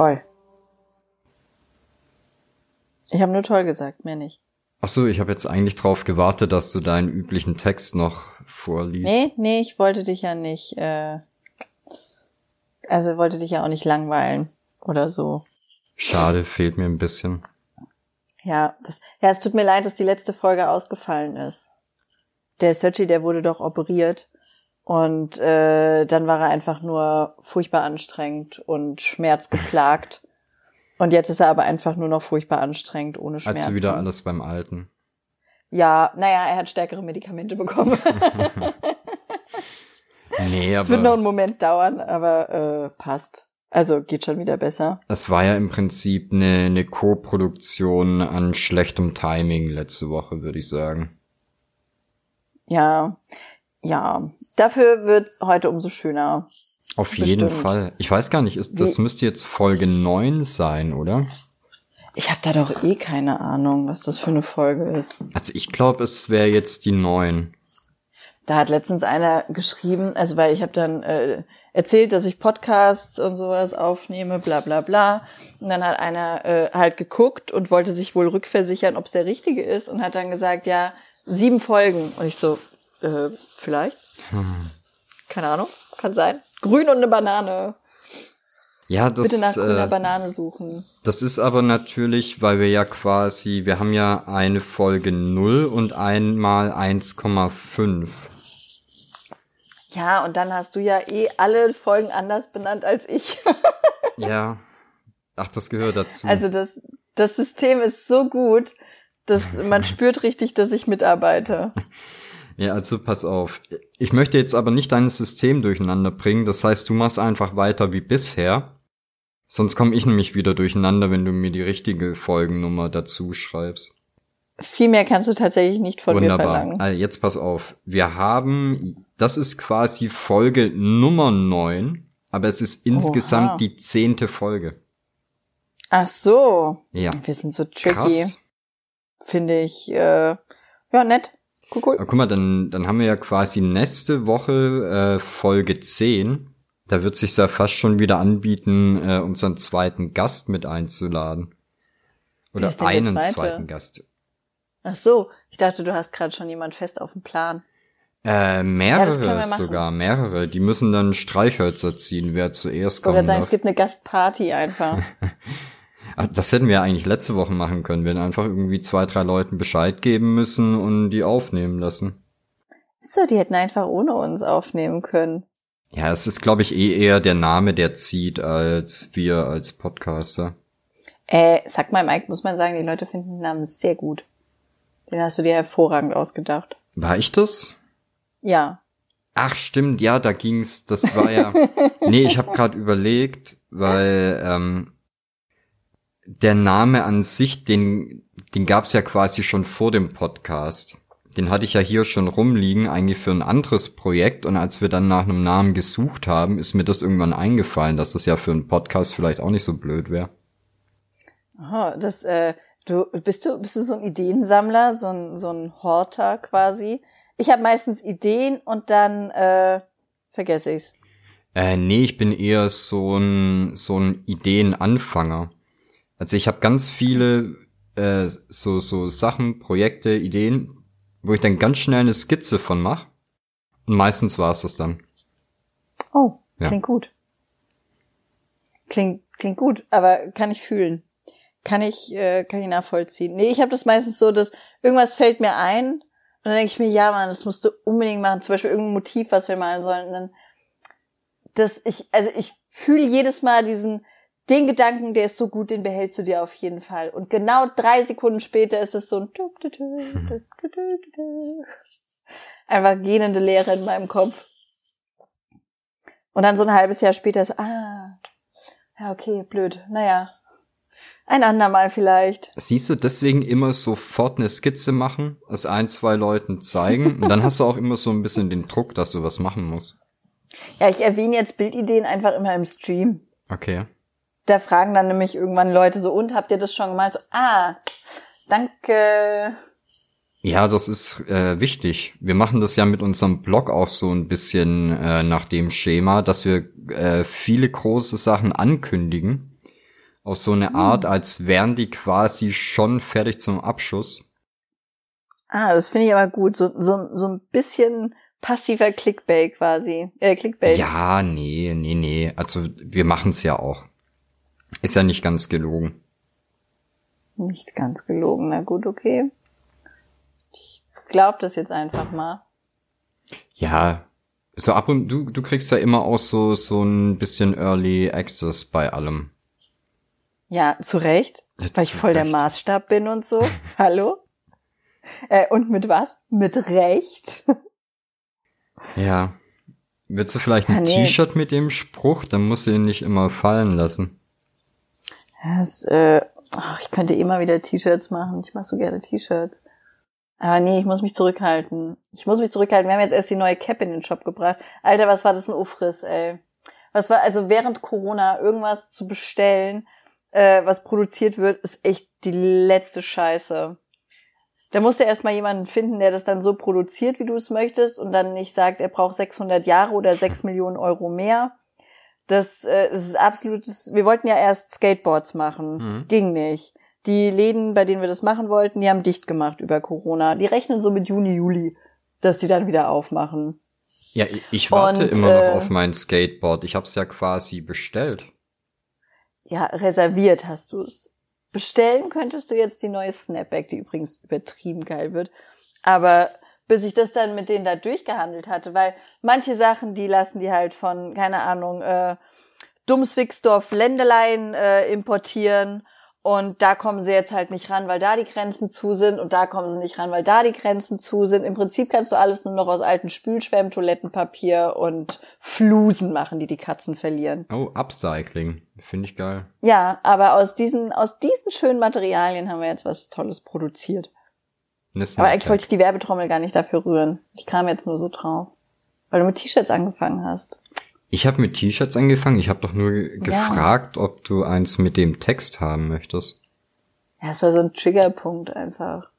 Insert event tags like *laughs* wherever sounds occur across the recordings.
Toll. Ich habe nur toll gesagt, mehr nicht. Ach so, ich habe jetzt eigentlich drauf gewartet, dass du deinen üblichen Text noch vorliest. Nee, nee, ich wollte dich ja nicht, äh, also wollte dich ja auch nicht langweilen oder so. Schade, fehlt mir ein bisschen. Ja, das, ja, es tut mir leid, dass die letzte Folge ausgefallen ist. Der Sergi, der wurde doch operiert und äh, dann war er einfach nur furchtbar anstrengend und schmerzgeplagt. Und jetzt ist er aber einfach nur noch furchtbar anstrengend, ohne Schmerzen. Also wieder alles beim Alten. Ja, naja, er hat stärkere Medikamente bekommen. *laughs* nee, aber. Es wird noch einen Moment dauern, aber äh, passt. Also geht schon wieder besser. Es war ja im Prinzip eine, eine Co-Produktion an schlechtem Timing letzte Woche, würde ich sagen. Ja, ja. Dafür wird's heute umso schöner. Auf jeden Bestimmt. Fall. Ich weiß gar nicht, ist, das Wie- müsste jetzt Folge 9 sein, oder? Ich habe da doch eh keine Ahnung, was das für eine Folge ist. Also ich glaube, es wäre jetzt die 9. Da hat letztens einer geschrieben, also weil ich habe dann äh, erzählt, dass ich Podcasts und sowas aufnehme, bla bla bla. Und dann hat einer äh, halt geguckt und wollte sich wohl rückversichern, ob es der richtige ist und hat dann gesagt, ja, sieben Folgen. Und ich so, äh, vielleicht? Keine Ahnung, kann sein. Grün und eine Banane. Ja, das, Bitte nach grüner äh, Banane suchen. das ist aber natürlich, weil wir ja quasi, wir haben ja eine Folge 0 und einmal 1,5. Ja, und dann hast du ja eh alle Folgen anders benannt als ich. *laughs* Ja. Ach, das gehört dazu. Also das, das System ist so gut, dass *laughs* man spürt richtig, dass ich mitarbeite. *laughs* Ja, also pass auf. Ich möchte jetzt aber nicht dein System durcheinander bringen. Das heißt, du machst einfach weiter wie bisher. Sonst komme ich nämlich wieder durcheinander, wenn du mir die richtige Folgennummer dazu schreibst. Viel mehr kannst du tatsächlich nicht von mir Wunderbar. verlangen. Also jetzt pass auf. Wir haben, das ist quasi Folge Nummer 9, aber es ist insgesamt Oha. die zehnte Folge. Ach so. Ja. Wir sind so tricky, Krass. finde ich. Äh, ja, nett. Cool, cool. Aber guck mal, dann, dann haben wir ja quasi nächste Woche äh, Folge 10. Da wird sich ja fast schon wieder anbieten, äh, unseren zweiten Gast mit einzuladen. Oder einen zweite? zweiten Gast. Ach so. Ich dachte, du hast gerade schon jemand fest auf dem Plan. Äh, mehrere machen. sogar, mehrere. Die müssen dann Streichhölzer ziehen, wer zuerst Ich wollte kommt. sagen, es gibt eine Gastparty einfach. *laughs* Das hätten wir eigentlich letzte Woche machen können. Wir hätten einfach irgendwie zwei, drei Leuten Bescheid geben müssen und die aufnehmen lassen. so, die hätten einfach ohne uns aufnehmen können. Ja, es ist, glaube ich, eh eher der Name, der zieht, als wir als Podcaster. Äh, sag mal, Mike, muss man sagen, die Leute finden den Namen sehr gut. Den hast du dir hervorragend ausgedacht. War ich das? Ja. Ach, stimmt, ja, da ging's, das war ja. *laughs* nee, ich habe gerade überlegt, weil ähm, der Name an sich, den, den gab's ja quasi schon vor dem Podcast. Den hatte ich ja hier schon rumliegen, eigentlich für ein anderes Projekt. Und als wir dann nach einem Namen gesucht haben, ist mir das irgendwann eingefallen, dass das ja für einen Podcast vielleicht auch nicht so blöd wäre. Oh, das, äh, du bist du bist du so ein Ideensammler, so ein so ein Horter quasi. Ich habe meistens Ideen und dann äh, vergesse ich's. Äh, nee, ich bin eher so ein, so ein Ideenanfänger. Also ich habe ganz viele äh, so, so Sachen, Projekte, Ideen, wo ich dann ganz schnell eine Skizze von mache. Und meistens war es das dann. Oh, Ja. klingt gut. Klingt klingt gut, aber kann ich fühlen. Kann ich äh, kann ich nachvollziehen. Nee, ich habe das meistens so, dass irgendwas fällt mir ein und dann denke ich mir, ja, Mann, das musst du unbedingt machen. Zum Beispiel irgendein Motiv, was wir malen sollen. Und dann, dass ich, also ich fühle jedes Mal diesen, den Gedanken, der ist so gut, den behältst du dir auf jeden Fall. Und genau drei Sekunden später ist es so ein tup. einfach gähnende Leere in meinem Kopf. Und dann so ein halbes Jahr später ist, ah, ja, okay, blöd. Naja, ein andermal vielleicht. Siehst du, deswegen immer sofort eine Skizze machen, es ein, zwei Leuten zeigen. Und dann hast du auch immer so ein bisschen den Druck, dass du was machen musst. Ja, ich erwähne jetzt Bildideen einfach immer im Stream. Okay. Da fragen dann nämlich irgendwann Leute so, und habt ihr das schon gemalt? So, ah, danke. Ja, das ist äh, wichtig. Wir machen das ja mit unserem Blog auch so ein bisschen äh, nach dem Schema, dass wir äh, viele große Sachen ankündigen Auf so eine Art, als wären die quasi schon fertig zum Abschuss. Ah, das finde ich aber gut. So, so, so ein bisschen passiver Clickbait quasi. Äh, Clickbait. Ja, nee, nee, nee. Also wir machen es ja auch. Ist ja nicht ganz gelogen. Nicht ganz gelogen, na gut, okay. Ich glaub das jetzt einfach mal. Ja, so ab und du, du kriegst ja immer auch so, so ein bisschen Early Access bei allem. Ja, zu Recht. Weil ich voll der Maßstab bin und so. *laughs* Hallo? Äh, und mit was? Mit Recht. *laughs* ja. Willst du vielleicht ein ah, nee. T-Shirt mit dem Spruch? Dann musst du ihn nicht immer fallen lassen. Das, äh, oh, ich könnte immer wieder T-Shirts machen. Ich mache so gerne T-Shirts. Aber nee, ich muss mich zurückhalten. Ich muss mich zurückhalten. Wir haben jetzt erst die neue Cap in den Shop gebracht. Alter, was war das ein Ufriss, ey. Was war, also während Corona irgendwas zu bestellen, äh, was produziert wird, ist echt die letzte Scheiße. Da musst du erstmal jemanden finden, der das dann so produziert, wie du es möchtest und dann nicht sagt, er braucht 600 Jahre oder 6 Millionen Euro mehr. Das, äh, das ist absolutes, wir wollten ja erst Skateboards machen. Mhm. Ging nicht. Die Läden, bei denen wir das machen wollten, die haben dicht gemacht über Corona. Die rechnen so mit Juni, Juli, dass die dann wieder aufmachen. Ja, ich warte und, immer noch äh, auf mein Skateboard. Ich hab's ja quasi bestellt. Ja, reserviert hast du's. Bestellen könntest du jetzt die neue Snapback, die übrigens übertrieben geil wird. Aber bis ich das dann mit denen da durchgehandelt hatte, weil manche Sachen, die lassen die halt von, keine Ahnung, äh, Dumswicksdorf Ländelein äh, importieren und da kommen sie jetzt halt nicht ran, weil da die Grenzen zu sind und da kommen sie nicht ran, weil da die Grenzen zu sind. Im Prinzip kannst du alles nur noch aus alten Spülschwämmen, Toilettenpapier und Flusen machen, die die Katzen verlieren. Oh, Upcycling. Finde ich geil. Ja, aber aus diesen, aus diesen schönen Materialien haben wir jetzt was Tolles produziert. Aber eigentlich wollte ich die Werbetrommel gar nicht dafür rühren. Ich kam jetzt nur so drauf. Weil du mit T-Shirts angefangen hast. Ich habe mit T-Shirts angefangen. Ich habe doch nur ja. gefragt, ob du eins mit dem Text haben möchtest. Ja, es war so ein Triggerpunkt einfach.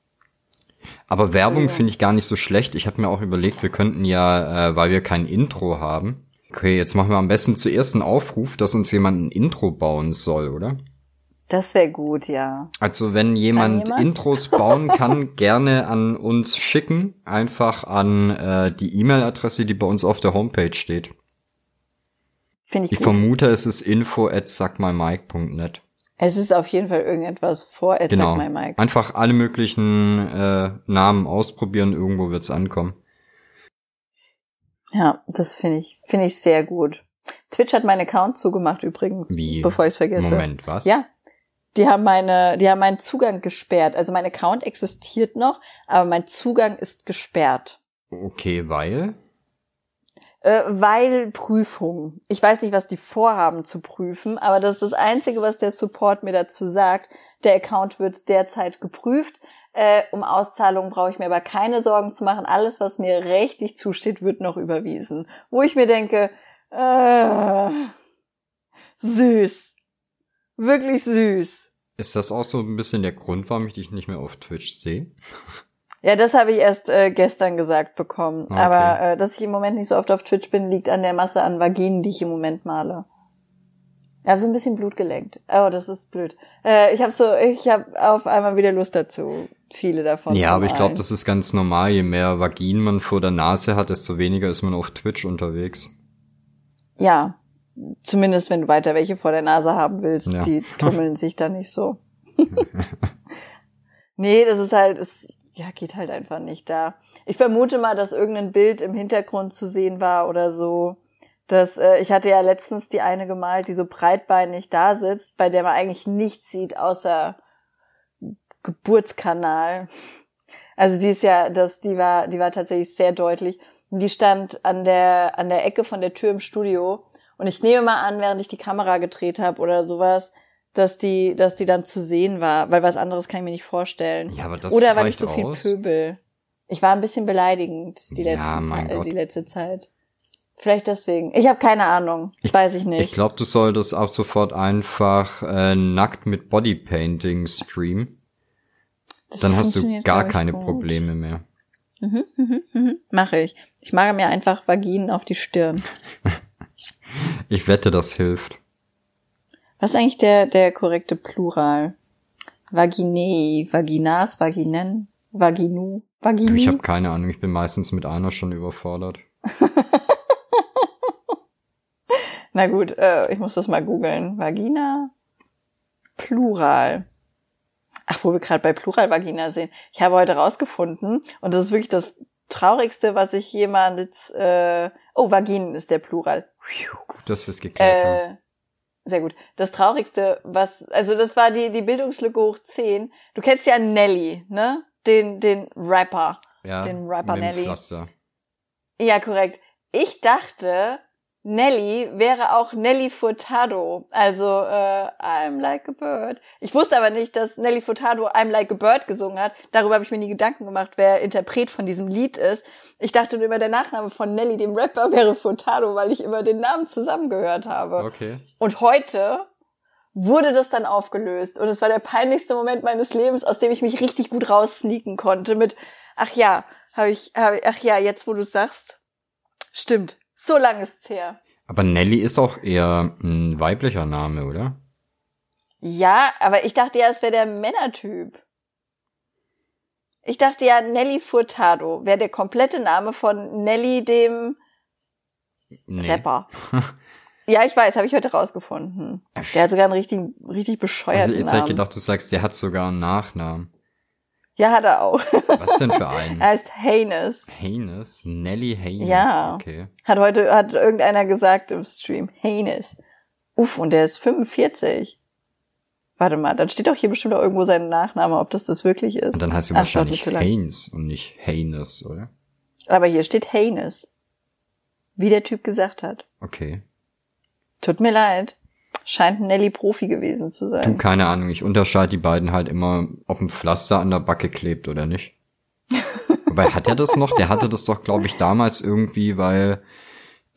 Aber Werbung finde ich gar nicht so schlecht. Ich habe mir auch überlegt, wir könnten ja, äh, weil wir kein Intro haben. Okay, jetzt machen wir am besten zuerst einen Aufruf, dass uns jemand ein Intro bauen soll, oder? Das wäre gut, ja. Also wenn jemand, jemand? Intros bauen kann, *laughs* gerne an uns schicken. Einfach an äh, die E-Mail-Adresse, die bei uns auf der Homepage steht. Finde ich, ich gut. vermute, es ist info at sagmymike.net. Es ist auf jeden Fall irgendetwas vor at genau. sagmymike. Einfach alle möglichen äh, Namen ausprobieren, irgendwo wird's ankommen. Ja, das finde ich, finde ich sehr gut. Twitch hat meinen Account zugemacht übrigens, Wie? bevor ich es vergesse. Moment, was? Ja. Die haben meine, die haben meinen Zugang gesperrt. Also mein Account existiert noch, aber mein Zugang ist gesperrt. Okay, weil? äh, weil Prüfung. Ich weiß nicht, was die vorhaben zu prüfen, aber das ist das Einzige, was der Support mir dazu sagt. Der Account wird derzeit geprüft. Äh, um Auszahlung brauche ich mir aber keine Sorgen zu machen. Alles, was mir rechtlich zusteht, wird noch überwiesen. Wo ich mir denke, äh, süß. Wirklich süß. Ist das auch so ein bisschen der Grund, warum ich dich nicht mehr auf Twitch sehe? *laughs* Ja, das habe ich erst äh, gestern gesagt bekommen. Okay. Aber äh, dass ich im Moment nicht so oft auf Twitch bin, liegt an der Masse an Vaginen, die ich im Moment male. Ich habe so ein bisschen Blut gelenkt. Oh, das ist blöd. Äh, ich habe so, ich habe auf einmal wieder Lust dazu, viele davon. Ja, aber ich glaube, das ist ganz normal. Je mehr Vaginen man vor der Nase hat, desto weniger ist man auf Twitch unterwegs. Ja, zumindest wenn du weiter welche vor der Nase haben willst, ja. die tummeln sich da nicht so. *laughs* nee, das ist halt, ist, ja, geht halt einfach nicht da. Ich vermute mal, dass irgendein Bild im Hintergrund zu sehen war oder so. Das, äh, ich hatte ja letztens die eine gemalt, die so breitbeinig da sitzt, bei der man eigentlich nichts sieht außer Geburtskanal. Also die ist ja, das, die war, die war tatsächlich sehr deutlich. Und die stand an der, an der Ecke von der Tür im Studio. Und ich nehme mal an, während ich die Kamera gedreht habe oder sowas, dass die, dass die dann zu sehen war, weil was anderes kann ich mir nicht vorstellen. Ja, aber das Oder weil ich so viel pöbel. Ich war ein bisschen beleidigend die letzte, ja, Zeit, äh, die letzte Zeit. Vielleicht deswegen. Ich habe keine Ahnung. Ich, Weiß ich nicht. Ich glaube, du solltest auch sofort einfach äh, nackt mit Bodypainting streamen. Das Dann hast du gar keine gut. Probleme mehr. Mhm, mhm, mhm. Mache ich. Ich mache mir einfach Vaginen auf die Stirn. *laughs* ich wette, das hilft. Was ist eigentlich der, der korrekte Plural? Vaginei, Vaginas, Vaginen, Vaginu, Vagini? Ich habe keine Ahnung, ich bin meistens mit einer schon überfordert. *laughs* Na gut, äh, ich muss das mal googeln. Vagina, Plural. Ach, wo wir gerade bei Plural-Vagina sehen. Ich habe heute rausgefunden, und das ist wirklich das Traurigste, was ich jemals... Äh, oh, Vaginen ist der Plural. Gut, dass wir es geklärt Äh, haben. sehr gut. Das Traurigste, was, also das war die, die Bildungslücke hoch 10. Du kennst ja Nelly, ne? Den, den Rapper. Ja, den Rapper Nelly. Pflaster. Ja, korrekt. Ich dachte, Nelly wäre auch Nelly Furtado. Also, äh, I'm like a bird. Ich wusste aber nicht, dass Nelly Furtado I'm like a bird gesungen hat. Darüber habe ich mir nie Gedanken gemacht, wer Interpret von diesem Lied ist. Ich dachte nur immer, der Nachname von Nelly, dem Rapper, wäre Furtado, weil ich immer den Namen zusammengehört habe. Okay. Und heute wurde das dann aufgelöst. Und es war der peinlichste Moment meines Lebens, aus dem ich mich richtig gut raussneaken konnte mit, ach ja, habe ich, hab ich, ach ja, jetzt wo du sagst, stimmt. So lang ist's her. Aber Nelly ist auch eher ein weiblicher Name, oder? Ja, aber ich dachte ja, es wäre der Männertyp. Ich dachte ja, Nelly Furtado wäre der komplette Name von Nelly, dem Nee. Rapper. *laughs* Ja, ich weiß, habe ich heute rausgefunden. Der hat sogar einen richtig, richtig bescheuerten Also jetzt hätte ich Namen. gedacht, du sagst, der hat sogar einen Nachnamen. Ja, hat er auch. Was denn für *laughs* einen? er heißt Haynes. Haynes? Nelly Haynes? Ja. Okay. Hat heute, hat irgendeiner gesagt im Stream. Haynes. Uff, und der ist 45. Warte mal, dann steht doch hier bestimmt auch irgendwo sein Nachname, ob das das wirklich ist. Und dann heißt mir wahrscheinlich. Haynes und nicht Haynes, oder? Aber hier steht Haynes. Wie der Typ gesagt hat. Okay. Tut mir leid. Scheint ein Nelly Profi gewesen zu Du, sein. keine Ahnung, ich unterscheide die beiden halt immer, ob ein Pflaster an der Backe klebt oder nicht. *laughs* Wobei, hat er das noch? Der hatte das doch, glaube ich, damals irgendwie, weil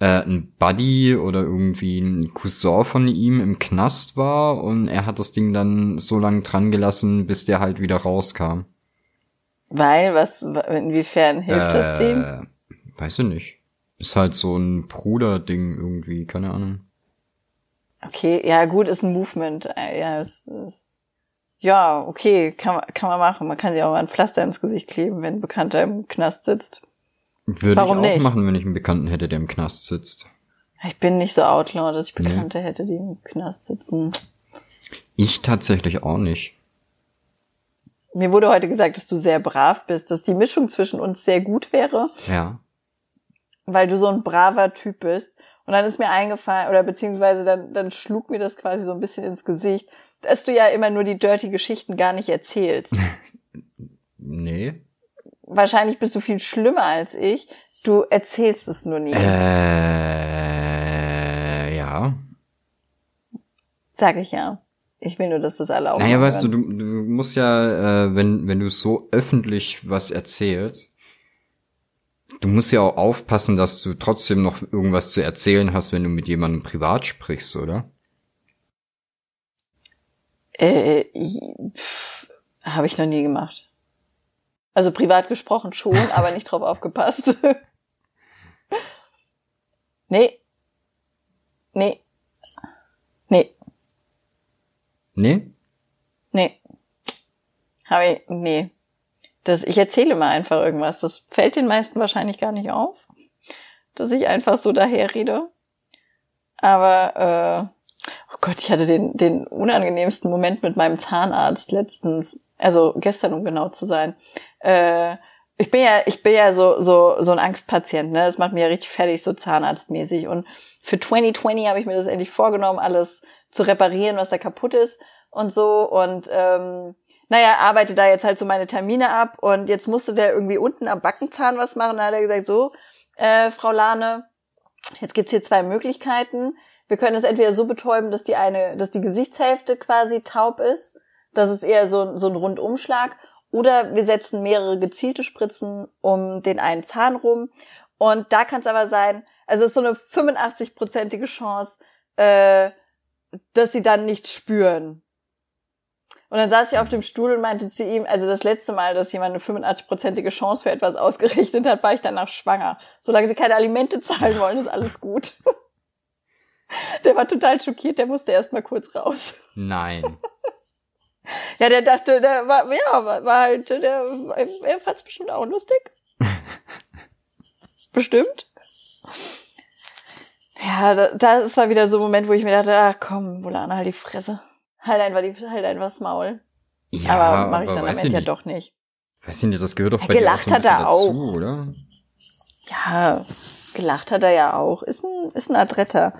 äh, ein Buddy oder irgendwie ein Cousin von ihm im Knast war und er hat das Ding dann so lange dran gelassen, bis der halt wieder rauskam. Weil, was, inwiefern hilft das dem? Äh, Weiß ich nicht. Ist halt so ein Bruder-Ding irgendwie, keine Ahnung. Okay, ja gut, ist ein Movement. Äh, Ja, es ist, ja, okay, kann man, kann man machen. Man kann sich auch mal ein Pflaster ins Gesicht kleben, wenn ein Bekannter im Knast sitzt. Würde Warum ich auch nicht? machen, wenn ich einen Bekannten hätte, der im Knast sitzt. Ich bin nicht so outlaw, dass ich Nee. Bekannte hätte, die im Knast sitzen. Ich tatsächlich auch nicht. Mir wurde heute gesagt, dass du sehr brav bist, dass die Mischung zwischen uns sehr gut wäre, Ja. weil du so ein braver Typ bist. Und dann ist mir eingefallen, oder beziehungsweise dann, dann schlug mir das quasi so ein bisschen ins Gesicht, dass du ja immer nur die dirty Geschichten gar nicht erzählst. *laughs* Nee. Wahrscheinlich bist du viel schlimmer als ich. Du erzählst es nur nie. Äh, ja. Sag ich ja. Ich will nur, dass das alle auch Naja, weißt du, du, du musst ja, äh, wenn, wenn du so öffentlich was erzählst, du musst ja auch aufpassen, dass du trotzdem noch irgendwas zu erzählen hast, wenn du mit jemandem privat sprichst, oder? Äh, habe ich noch nie gemacht. Also privat gesprochen schon, aber nicht drauf aufgepasst. *laughs* nee. Nee. Nee. Nee? Nee. Habe ich, nee. Das, ich erzähle mal einfach irgendwas. Das fällt den meisten wahrscheinlich gar nicht auf, dass ich einfach so daherrede. Aber, äh, oh Gott, ich hatte den, den unangenehmsten Moment mit meinem Zahnarzt letztens, also gestern, um genau zu sein. Äh, ich bin ja, ich bin ja so, so, so ein Angstpatient, ne? Das macht mir ja richtig fertig, so zahnarztmäßig. Und für 2020 habe ich mir das endlich vorgenommen, alles zu reparieren, was da kaputt ist und so. Und ähm, naja, arbeite da jetzt halt so meine Termine ab und jetzt musste der irgendwie unten am Backenzahn was machen. Da hat er gesagt, so, äh, Frau Lahne, jetzt gibt's hier zwei Möglichkeiten. Wir können es entweder so betäuben, dass die eine, dass die Gesichtshälfte quasi taub ist. Das ist eher so, so ein Rundumschlag. Oder wir setzen mehrere gezielte Spritzen um den einen Zahn rum. Und da kann es aber sein, also es ist so eine 85-prozentige Chance, äh, dass sie dann nichts spüren. Und dann saß ich auf dem Stuhl und meinte zu ihm, also das letzte Mal, dass jemand eine 85-prozentige Chance für etwas ausgerechnet hat, war ich danach schwanger. Solange sie keine Alimente zahlen wollen, ist alles gut. *laughs* Der war total schockiert, der musste erst mal kurz raus. Nein. *laughs* Ja, der dachte, der war, ja, war, war halt, der, er fand es bestimmt auch lustig. *laughs* bestimmt. Ja, da, das war wieder so ein Moment, wo ich mir dachte, ach komm, Bolana, halt die Fresse. Halt einfach, die, halt einfach das Maul. Ja, aber mache ich dann am Ende ja doch nicht. Weiß ich nicht, das gehört doch Ja, bei dir auch gelacht so hat er bisschen auch. dazu, oder? Ja, gelacht hat er ja auch. Ist ein, ist ein Adretter.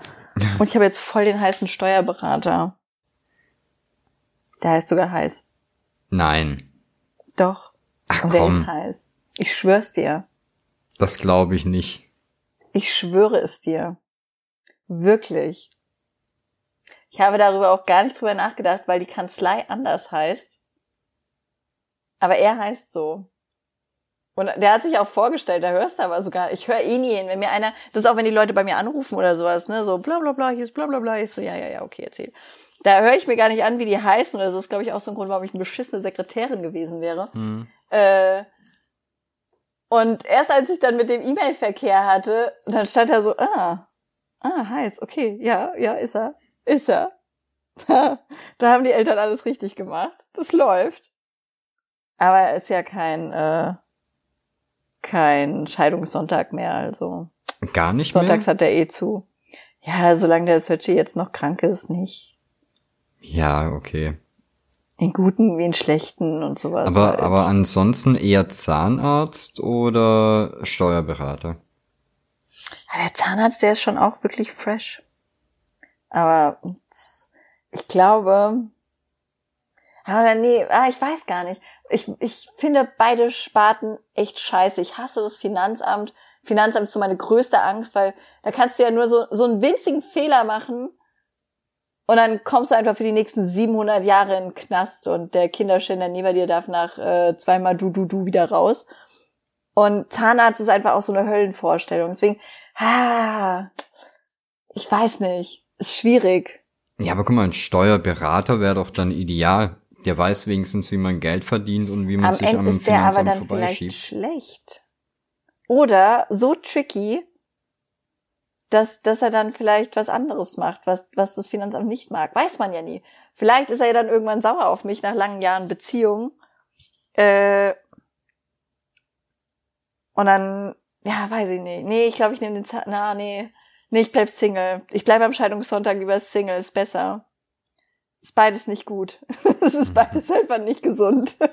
Und ich habe jetzt voll den heißen Steuerberater. Der heißt sogar heiß. Nein. Doch. Ach Und der ist heiß. Ich schwör's dir. das glaube ich nicht. Ich schwöre es dir. Wirklich. Ich habe darüber auch gar nicht drüber nachgedacht, weil die Kanzlei anders heißt. Aber er heißt so. Und der hat sich auch vorgestellt, da hörst du aber sogar, ich höre eh nie hin, wenn mir einer, das ist auch wenn die Leute bei mir anrufen oder sowas, ne, so bla bla bla, hier ist bla bla bla, ich so, ja, ja, ja, okay, erzähl. Da höre ich mir gar nicht an, wie die heißen oder so, das ist, glaube ich, auch so ein Grund, warum ich eine beschissene Sekretärin gewesen wäre. Hm. Äh, und erst als ich dann mit dem E-Mail-Verkehr hatte, dann stand da so, ah, ah, heiß, okay, ja, ja, ist er, ist er. *laughs* da haben die Eltern alles richtig gemacht. Das läuft. Aber er ist ja kein, äh, kein Scheidungssonntag mehr, also. Gar nicht Sonntags mehr? hat er eh zu. Ja, solange der Sötschi jetzt noch krank ist, nicht. Ja, okay. In guten wie in schlechten und sowas. Aber, halt. aber ansonsten eher Zahnarzt oder Steuerberater? Ja, der Zahnarzt, der ist schon auch wirklich fresh. Aber ich glaube, aber nee, ah, ich weiß gar nicht. Ich, ich finde beide Sparten echt scheiße. Ich hasse das Finanzamt. Finanzamt ist so meine größte Angst, weil da kannst du ja nur so, so einen winzigen Fehler machen und dann kommst du einfach für die nächsten 700 Jahre in den Knast und der Kinderschänder neben dir darf nach äh, zweimal du, du, du wieder raus. Und Zahnarzt ist einfach auch so eine Höllenvorstellung. Deswegen, ah, ich weiß nicht. Ist schwierig. Ja, aber guck mal, ein Steuerberater wäre doch dann ideal. Der weiß wenigstens, wie man Geld verdient und wie man Am sich Ende am ist der aber dann vielleicht schlecht. Oder so tricky, dass, dass er dann vielleicht was anderes macht, was, was das Finanzamt nicht mag. Weiß man ja nie. Vielleicht ist er ja dann irgendwann sauer auf mich nach langen Jahren Beziehung. Äh, und dann, ja, weiß ich nicht. Nee, ich glaube, ich nehme den Zahn. Na, nee. Nee, ich bleib Single. Ich bleib am Scheidungssonntag lieber Single. Ist besser. Ist beides nicht gut. *laughs* Es ist beides einfach nicht gesund. *laughs*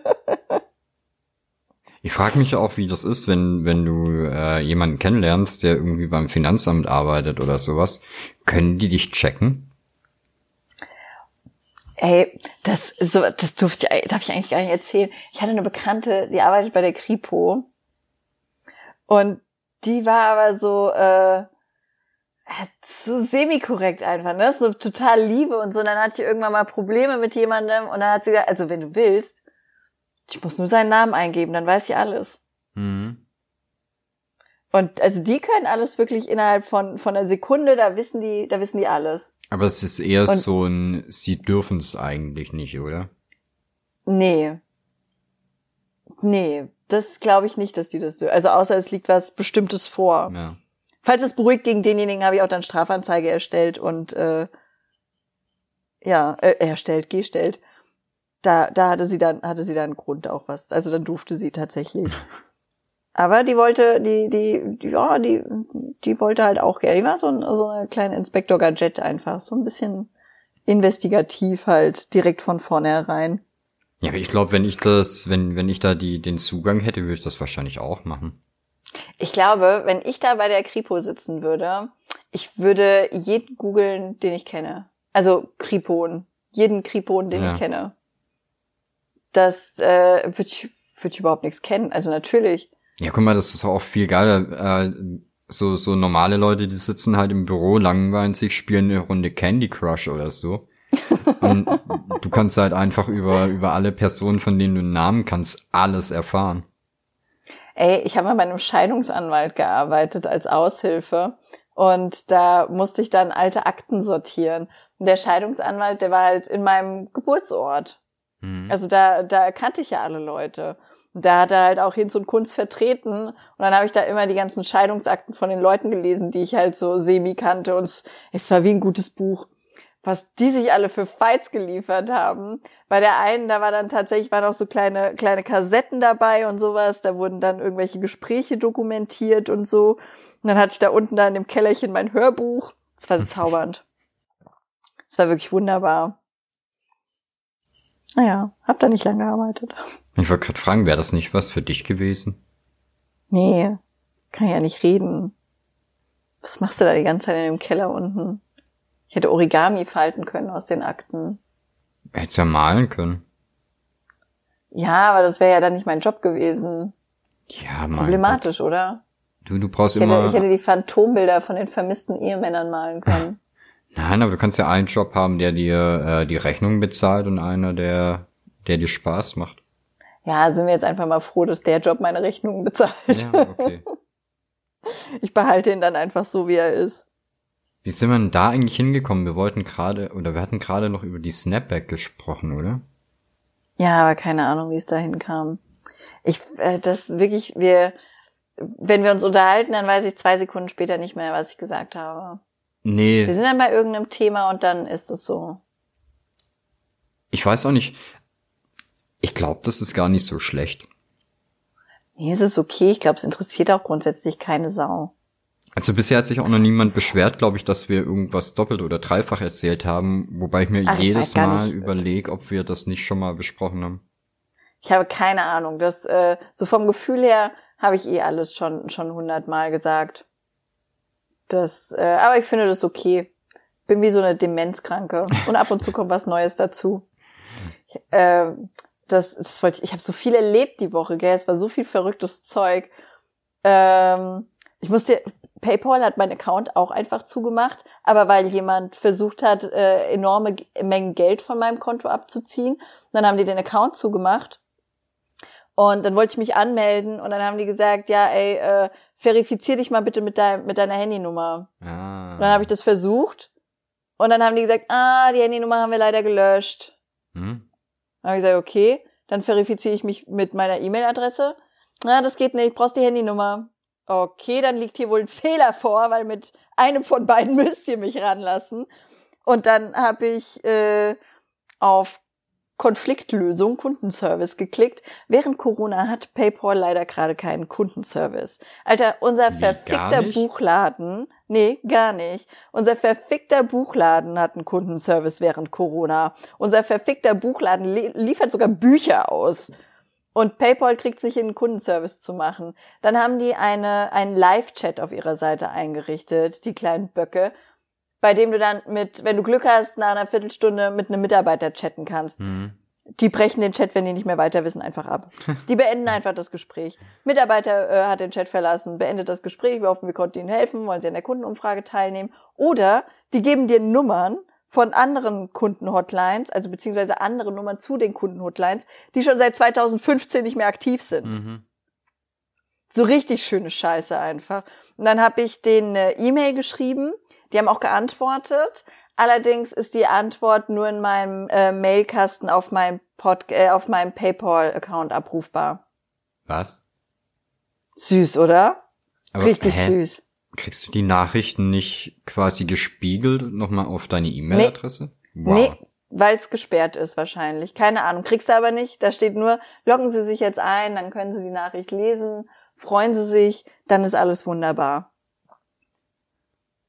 Ich frage mich auch, wie das ist, wenn, wenn du äh, jemanden kennenlernst, der irgendwie beim Finanzamt arbeitet oder sowas. Können die dich checken? Ey, das, so, das durfte ich, darf ich eigentlich gar nicht erzählen. Ich hatte eine Bekannte, die arbeitet bei der Kripo. Und die war aber so, äh, so semi-korrekt einfach, ne? So total Liebe und so. Und dann hat die irgendwann mal Probleme mit jemandem und dann hat sie gesagt, also wenn du willst, ich muss nur seinen Namen eingeben, dann weiß ich alles. Mhm. Und also die können alles wirklich innerhalb von, von einer Sekunde, da wissen die, da wissen die alles. Aber es ist eher Und- so ein, sie dürfen es eigentlich nicht, oder? Nee. Nee, das glaube ich nicht, dass die das dürfen. Also außer es liegt was Bestimmtes vor. Ja. Falls es beruhigt gegen denjenigen, habe ich auch dann Strafanzeige erstellt und äh, ja, äh, erstellt, gestellt. Da, da hatte sie dann, hatte sie dann einen Grund auch was. Also dann durfte sie tatsächlich. *laughs* Aber die wollte, die, die, ja, die, die wollte halt auch gerne. Die war so, ein, so eine kleine Inspektor Gadget einfach. So ein bisschen investigativ halt, direkt von vornherein. Ja, aber ich glaube, wenn ich das, wenn, wenn ich da die, den Zugang hätte, würde ich das wahrscheinlich auch machen. Ich glaube, wenn ich da bei der Kripo sitzen würde, ich würde jeden googeln, den ich kenne. Also Kripon. Jeden Kripon, den Ja. ich kenne. Das äh, würde ich, würd ich überhaupt nichts kennen. Also natürlich. Ja, guck mal, das ist auch viel geiler. Äh, so, so normale Leute, die sitzen halt im Büro, langweilen sich, spielen eine Runde Candy Crush oder so. *laughs* Und du kannst halt einfach über, über alle Personen, von denen du einen Namen kannst, alles erfahren. Ey, ich habe mal bei einem Scheidungsanwalt gearbeitet als Aushilfe und da musste ich dann alte Akten sortieren. Und der Scheidungsanwalt, der war halt in meinem Geburtsort. Mhm. Also da, da kannte ich ja alle Leute. Und da hat er halt auch Hinz und Kunz vertreten. Und dann habe ich da immer die ganzen Scheidungsakten von den Leuten gelesen, die ich halt so semi kannte. Und es, es war wie ein gutes Buch was die sich alle für Fights geliefert haben. Bei der einen, da war dann tatsächlich, waren auch so kleine, kleine Kassetten dabei und sowas. Da wurden dann irgendwelche Gespräche dokumentiert und so. Und dann hatte ich da unten da in dem Kellerchen mein Hörbuch. Das war bezaubernd. Das war wirklich wunderbar. Naja, hab da nicht lange gearbeitet. Ich wollte gerade fragen, wäre das nicht was für dich gewesen? Nee, kann ja nicht reden. Was machst du da die ganze Zeit in dem Keller unten? Ich hätte Origami falten können aus den Akten. Hättest ja malen können. Ja, aber das wäre ja dann nicht mein Job gewesen. Ja, mein Problematisch, Gott. oder? Du, du brauchst ich immer. Hätte, ich hätte die Phantombilder von den vermissten Ehemännern malen können. *laughs* Nein, aber du kannst ja einen Job haben, der dir äh, die Rechnung bezahlt und einer, der, der dir Spaß macht. Ja, sind wir jetzt einfach mal froh, dass der Job meine Rechnungen bezahlt. Ja, okay. *laughs* ich behalte ihn dann einfach so, wie er ist. Wie sind wir denn da eigentlich hingekommen? Wir wollten gerade, oder wir hatten gerade noch über die Snapback gesprochen, oder? Ja, aber keine Ahnung, wie es dahin kam. Ich, äh, das wirklich, wir, wenn wir uns unterhalten, dann weiß ich zwei Sekunden später nicht mehr, was ich gesagt habe. Nee. Wir sind dann bei irgendeinem Thema und dann ist es so. Ich weiß auch nicht. Ich glaube, das ist gar nicht so schlecht. Nee, es ist okay. Ich glaube, es interessiert auch grundsätzlich keine Sau. Also bisher hat sich auch noch niemand beschwert, glaube ich, dass wir irgendwas doppelt oder dreifach erzählt haben, wobei ich mir Ach, ich jedes gar Mal überlege, ob wir das nicht schon mal besprochen haben. Ich habe keine Ahnung. Das, äh, so vom Gefühl her habe ich eh alles schon schon hundertmal gesagt. Das, äh, aber ich finde das okay. Bin wie so eine Demenzkranke und ab und zu kommt was Neues dazu. Ich, äh, das, das wollte ich. Ich habe so viel erlebt die Woche, gell? Es war so viel verrücktes Zeug. Ähm, ich musste PayPal hat meinen Account auch einfach zugemacht, aber weil jemand versucht hat, äh, enorme Mengen Geld von meinem Konto abzuziehen, dann haben die den Account zugemacht. Und dann wollte ich mich anmelden und dann haben die gesagt, ja, ey, äh, verifizier dich mal bitte mit, dein, mit deiner Handynummer. Ah. Und dann habe ich das versucht und dann haben die gesagt, ah, die Handynummer haben wir leider gelöscht. Hm? Dann habe ich gesagt, okay, dann verifiziere ich mich mit meiner E-Mail-Adresse. Na, das geht nicht, brauchst die Handynummer. Okay, dann liegt hier wohl ein Fehler vor, weil mit einem von beiden *laughs* müsst ihr mich ranlassen. Und dann habe ich äh, auf Konfliktlösung, Kundenservice geklickt. Während Corona hat PayPal leider gerade keinen Kundenservice. Alter, unser Wie, verfickter? Buchladen, nee, gar nicht. Unser verfickter Buchladen hat einen Kundenservice während Corona. Unser verfickter Buchladen li liefert sogar Bücher aus. Und PayPal kriegt sich in einen Kundenservice zu machen. Dann haben die eine, einen Live-Chat auf ihrer Seite eingerichtet, die kleinen Böcke, bei dem du dann mit, wenn du Glück hast, nach einer Viertelstunde mit einem Mitarbeiter chatten kannst. Hm. Die brechen den Chat, wenn die nicht mehr weiter wissen, einfach ab. *laughs* Die beenden einfach das Gespräch. Mitarbeiter äh, hat den Chat verlassen, beendet das Gespräch, wir hoffen, wir konnten Ihnen helfen, wollen Sie an der Kundenumfrage teilnehmen. Oder die geben dir Nummern von anderen Kundenhotlines, also beziehungsweise andere Nummern zu den Kundenhotlines, die schon seit 2015 nicht mehr aktiv sind. Mhm. So richtig schöne Scheiße einfach. Und dann habe ich denen eine E-Mail geschrieben, die haben auch geantwortet. Allerdings ist die Antwort nur in meinem äh, Mailkasten auf meinem Pod äh, auf meinem PayPal-Account abrufbar. Was? Süß, oder? Aber, Richtig hä? süß. Kriegst du die Nachrichten nicht quasi gespiegelt nochmal auf deine E-Mail-Adresse? Wow. Nee, weil es gesperrt ist wahrscheinlich. Keine Ahnung. Kriegst du aber nicht. Da steht nur, loggen Sie sich jetzt ein, dann können Sie die Nachricht lesen, freuen Sie sich, dann ist alles wunderbar.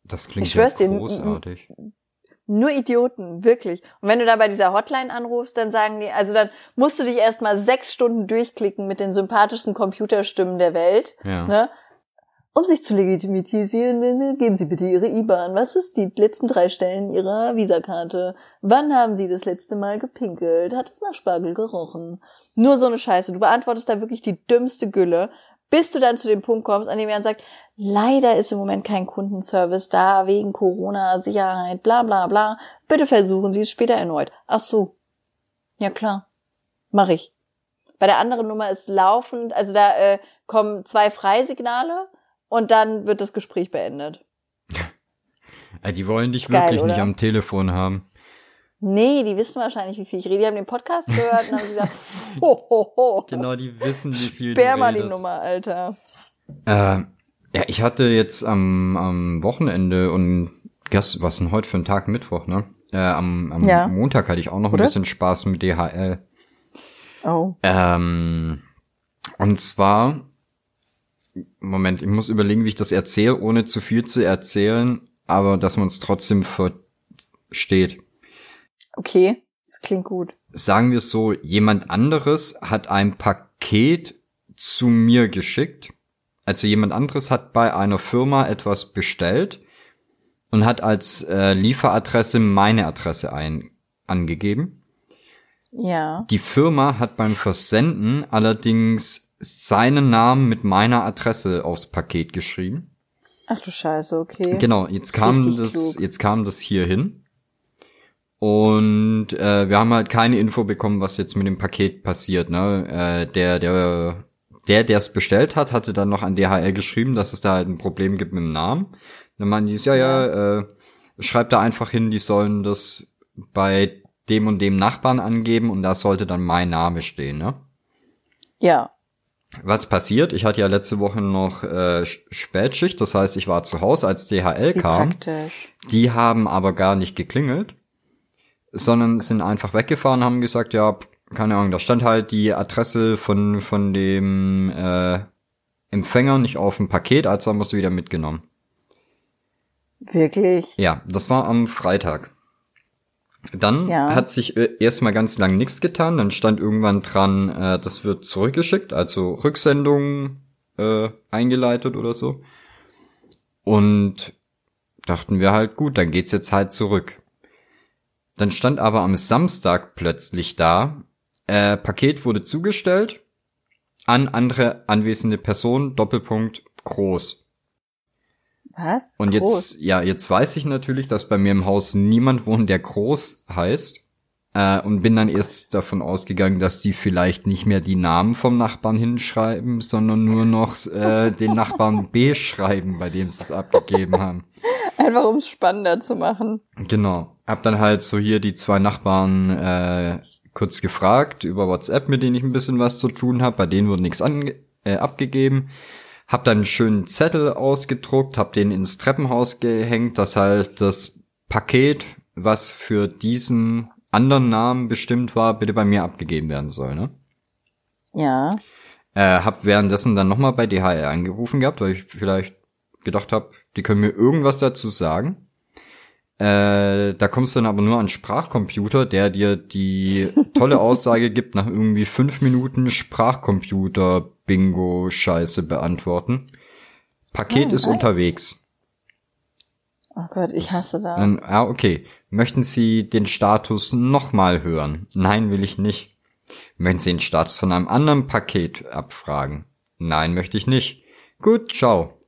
Das klingt Ich ja schwör's dir, großartig. Nur Idioten, wirklich. Und wenn du da bei dieser Hotline anrufst, dann sagen die, also dann musst du dich erstmal sechs Stunden durchklicken mit den sympathischsten Computerstimmen der Welt. Ja. Ne? Um sich zu legitimisieren, geben Sie bitte Ihre IBAN. Was ist die letzten drei Stellen Ihrer Visakarte? Wann haben Sie das letzte Mal gepinkelt? Hat es nach Spargel gerochen? Nur so eine Scheiße. Du beantwortest da wirklich die dümmste Gülle, bis du dann zu dem Punkt kommst, an dem jemand sagt, leider ist im Moment kein Kundenservice da, wegen Corona, Sicherheit, bla bla bla. Bitte versuchen Sie es später erneut. Ach so. Ja klar. Mach ich. Bei der anderen Nummer ist laufend, also da äh, kommen zwei Freisignale und dann wird das Gespräch beendet. Äh, Die wollen dich geil, wirklich nicht oder? am Telefon haben. Nee, die wissen wahrscheinlich, wie viel ich rede. Die haben den Podcast gehört und haben gesagt, *laughs* ho, ho, ho. Genau, die wissen, wie viel Sperr du mal die. Nummer, Alter. Äh, ja, ich hatte jetzt am, am Wochenende und gest, was denn heute für ein Tag Mittwoch, ne? Äh, am am Ja. Montag hatte ich auch noch ein Oder? bisschen Spaß mit DHL. Oh. Ähm, und zwar, Moment, ich muss überlegen, wie ich das erzähle, ohne zu viel zu erzählen, aber dass man es trotzdem versteht. Okay, das klingt gut. Sagen wir es so, jemand anderes hat ein Paket zu mir geschickt. Also jemand anderes hat bei einer Firma etwas bestellt und hat als äh, Lieferadresse meine Adresse ein angegeben. Ja. Die Firma hat beim Versenden allerdings seinen Namen mit meiner Adresse aufs Paket geschrieben. Ach du Scheiße, okay. Genau, jetzt kam Richtig das, klug. jetzt kam das hier hin. Und äh, wir haben halt keine Info bekommen, was jetzt mit dem Paket passiert. Ne? Äh, der, der, der, der es bestellt hat, hatte dann noch an DHL geschrieben, dass es da halt ein Problem gibt mit dem Namen. Dann meinen die, ja, ja, äh, schreibt da einfach hin, die sollen das bei dem und dem Nachbarn angeben und da sollte dann mein Name stehen, ne? Ja. Was passiert? Ich hatte ja letzte Woche noch äh, Sch- Spätschicht, das heißt, ich war zu Hause, als DHL Wie kam. praktisch. Die haben aber gar nicht geklingelt, sondern sind einfach weggefahren, haben gesagt, ja, keine Ahnung, da stand halt die Adresse von, von dem äh, Empfänger nicht auf dem Paket, also haben wir sie wieder mitgenommen. Wirklich? Ja, das war am Freitag. Dann Ja. hat sich äh, erstmal ganz lang nichts getan, dann stand irgendwann dran, äh, das wird zurückgeschickt, also Rücksendung äh, eingeleitet oder so. Und dachten wir halt, gut, dann geht's jetzt halt zurück. Dann stand aber am Samstag plötzlich da, äh, Paket wurde zugestellt an andere anwesende Person, Doppelpunkt groß. Was? Und Groß. jetzt, ja, jetzt weiß ich natürlich, dass bei mir im Haus niemand wohnt, der groß heißt. Äh, und bin dann erst davon ausgegangen, dass die vielleicht nicht mehr die Namen vom Nachbarn hinschreiben, sondern nur noch äh, *laughs* den Nachbarn B schreiben, bei dem sie es abgegeben haben. Einfach um es spannender zu machen. Genau. Hab dann halt so hier die zwei Nachbarn äh, kurz gefragt über WhatsApp, mit denen ich ein bisschen was zu tun habe. Bei denen wurde nichts äh, abgegeben. Hab dann einen schönen Zettel ausgedruckt, hab den ins Treppenhaus gehängt, dass halt das Paket, was für diesen anderen Namen bestimmt war, bitte bei mir abgegeben werden soll. Ne? Ja. Äh, hab währenddessen dann nochmal bei DHL angerufen gehabt, weil ich vielleicht gedacht habe, die können mir irgendwas dazu sagen. Äh, da kommst du dann aber nur an Sprachcomputer, der dir die *laughs* tolle Aussage gibt, nach irgendwie fünf Minuten Sprachcomputer-Bingo-Scheiße beantworten. Paket Oh, ist nice. unterwegs. Oh Gott, ich hasse das. Ah, okay. Möchten Sie den Status nochmal hören? Nein, will ich nicht. Möchten Sie den Status von einem anderen Paket abfragen? Nein, möchte ich nicht. Gut, ciao.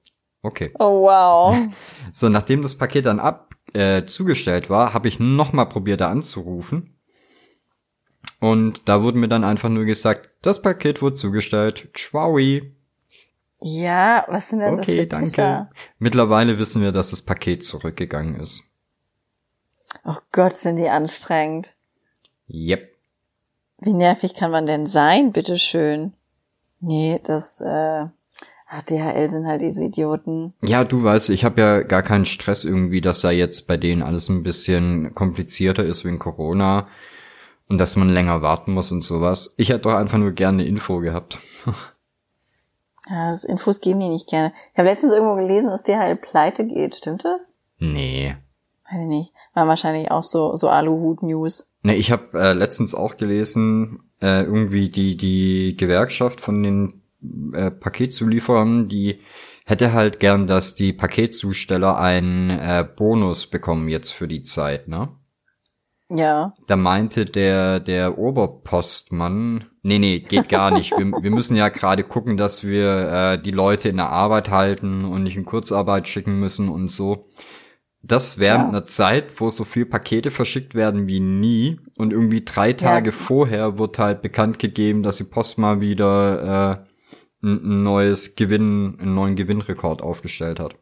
Okay. Oh wow. *laughs* So, nachdem das Paket dann ab äh, zugestellt war, habe ich nochmal probiert, da anzurufen. Und da wurde mir dann einfach nur gesagt, das Paket wurde zugestellt. Tschaui. Ja, was sind denn das Okay, für danke. Pisser? Mittlerweile wissen wir, dass das Paket zurückgegangen ist. Oh Gott, sind die anstrengend. Yep. Wie nervig kann man denn sein, bitteschön? Nee, das, äh, ach, DHL sind halt diese Idioten. Ja, du weißt, ich habe ja gar keinen Stress irgendwie, dass da jetzt bei denen alles ein bisschen komplizierter ist wegen Corona und dass man länger warten muss und sowas. Ich hätte doch einfach nur gerne eine Info gehabt. *laughs* Ja, das Infos geben die nicht gerne. Ich habe letztens irgendwo gelesen, dass DHL pleite geht. Stimmt das? Nee. Weiß ich nicht. War wahrscheinlich auch so, so Aluhut-News. Nee, ich habe äh, letztens auch gelesen, äh, irgendwie die, die Gewerkschaft von den äh, Paketzulieferern, die hätte halt gern, dass die Paketzusteller einen äh, Bonus bekommen jetzt für die Zeit, ne? Ja. Da meinte der, der Oberpostmann, nee, nee, geht gar nicht. Wir, wir müssen ja gerade gucken, dass wir äh, die Leute in der Arbeit halten und nicht in Kurzarbeit schicken müssen und so. Das während Ja. einer Zeit, wo so viel Pakete verschickt werden wie nie und irgendwie drei Tage das- vorher wird halt bekannt gegeben, dass die Post mal wieder äh, ein, neues Gewinn, einen neuen Gewinnrekord aufgestellt hat.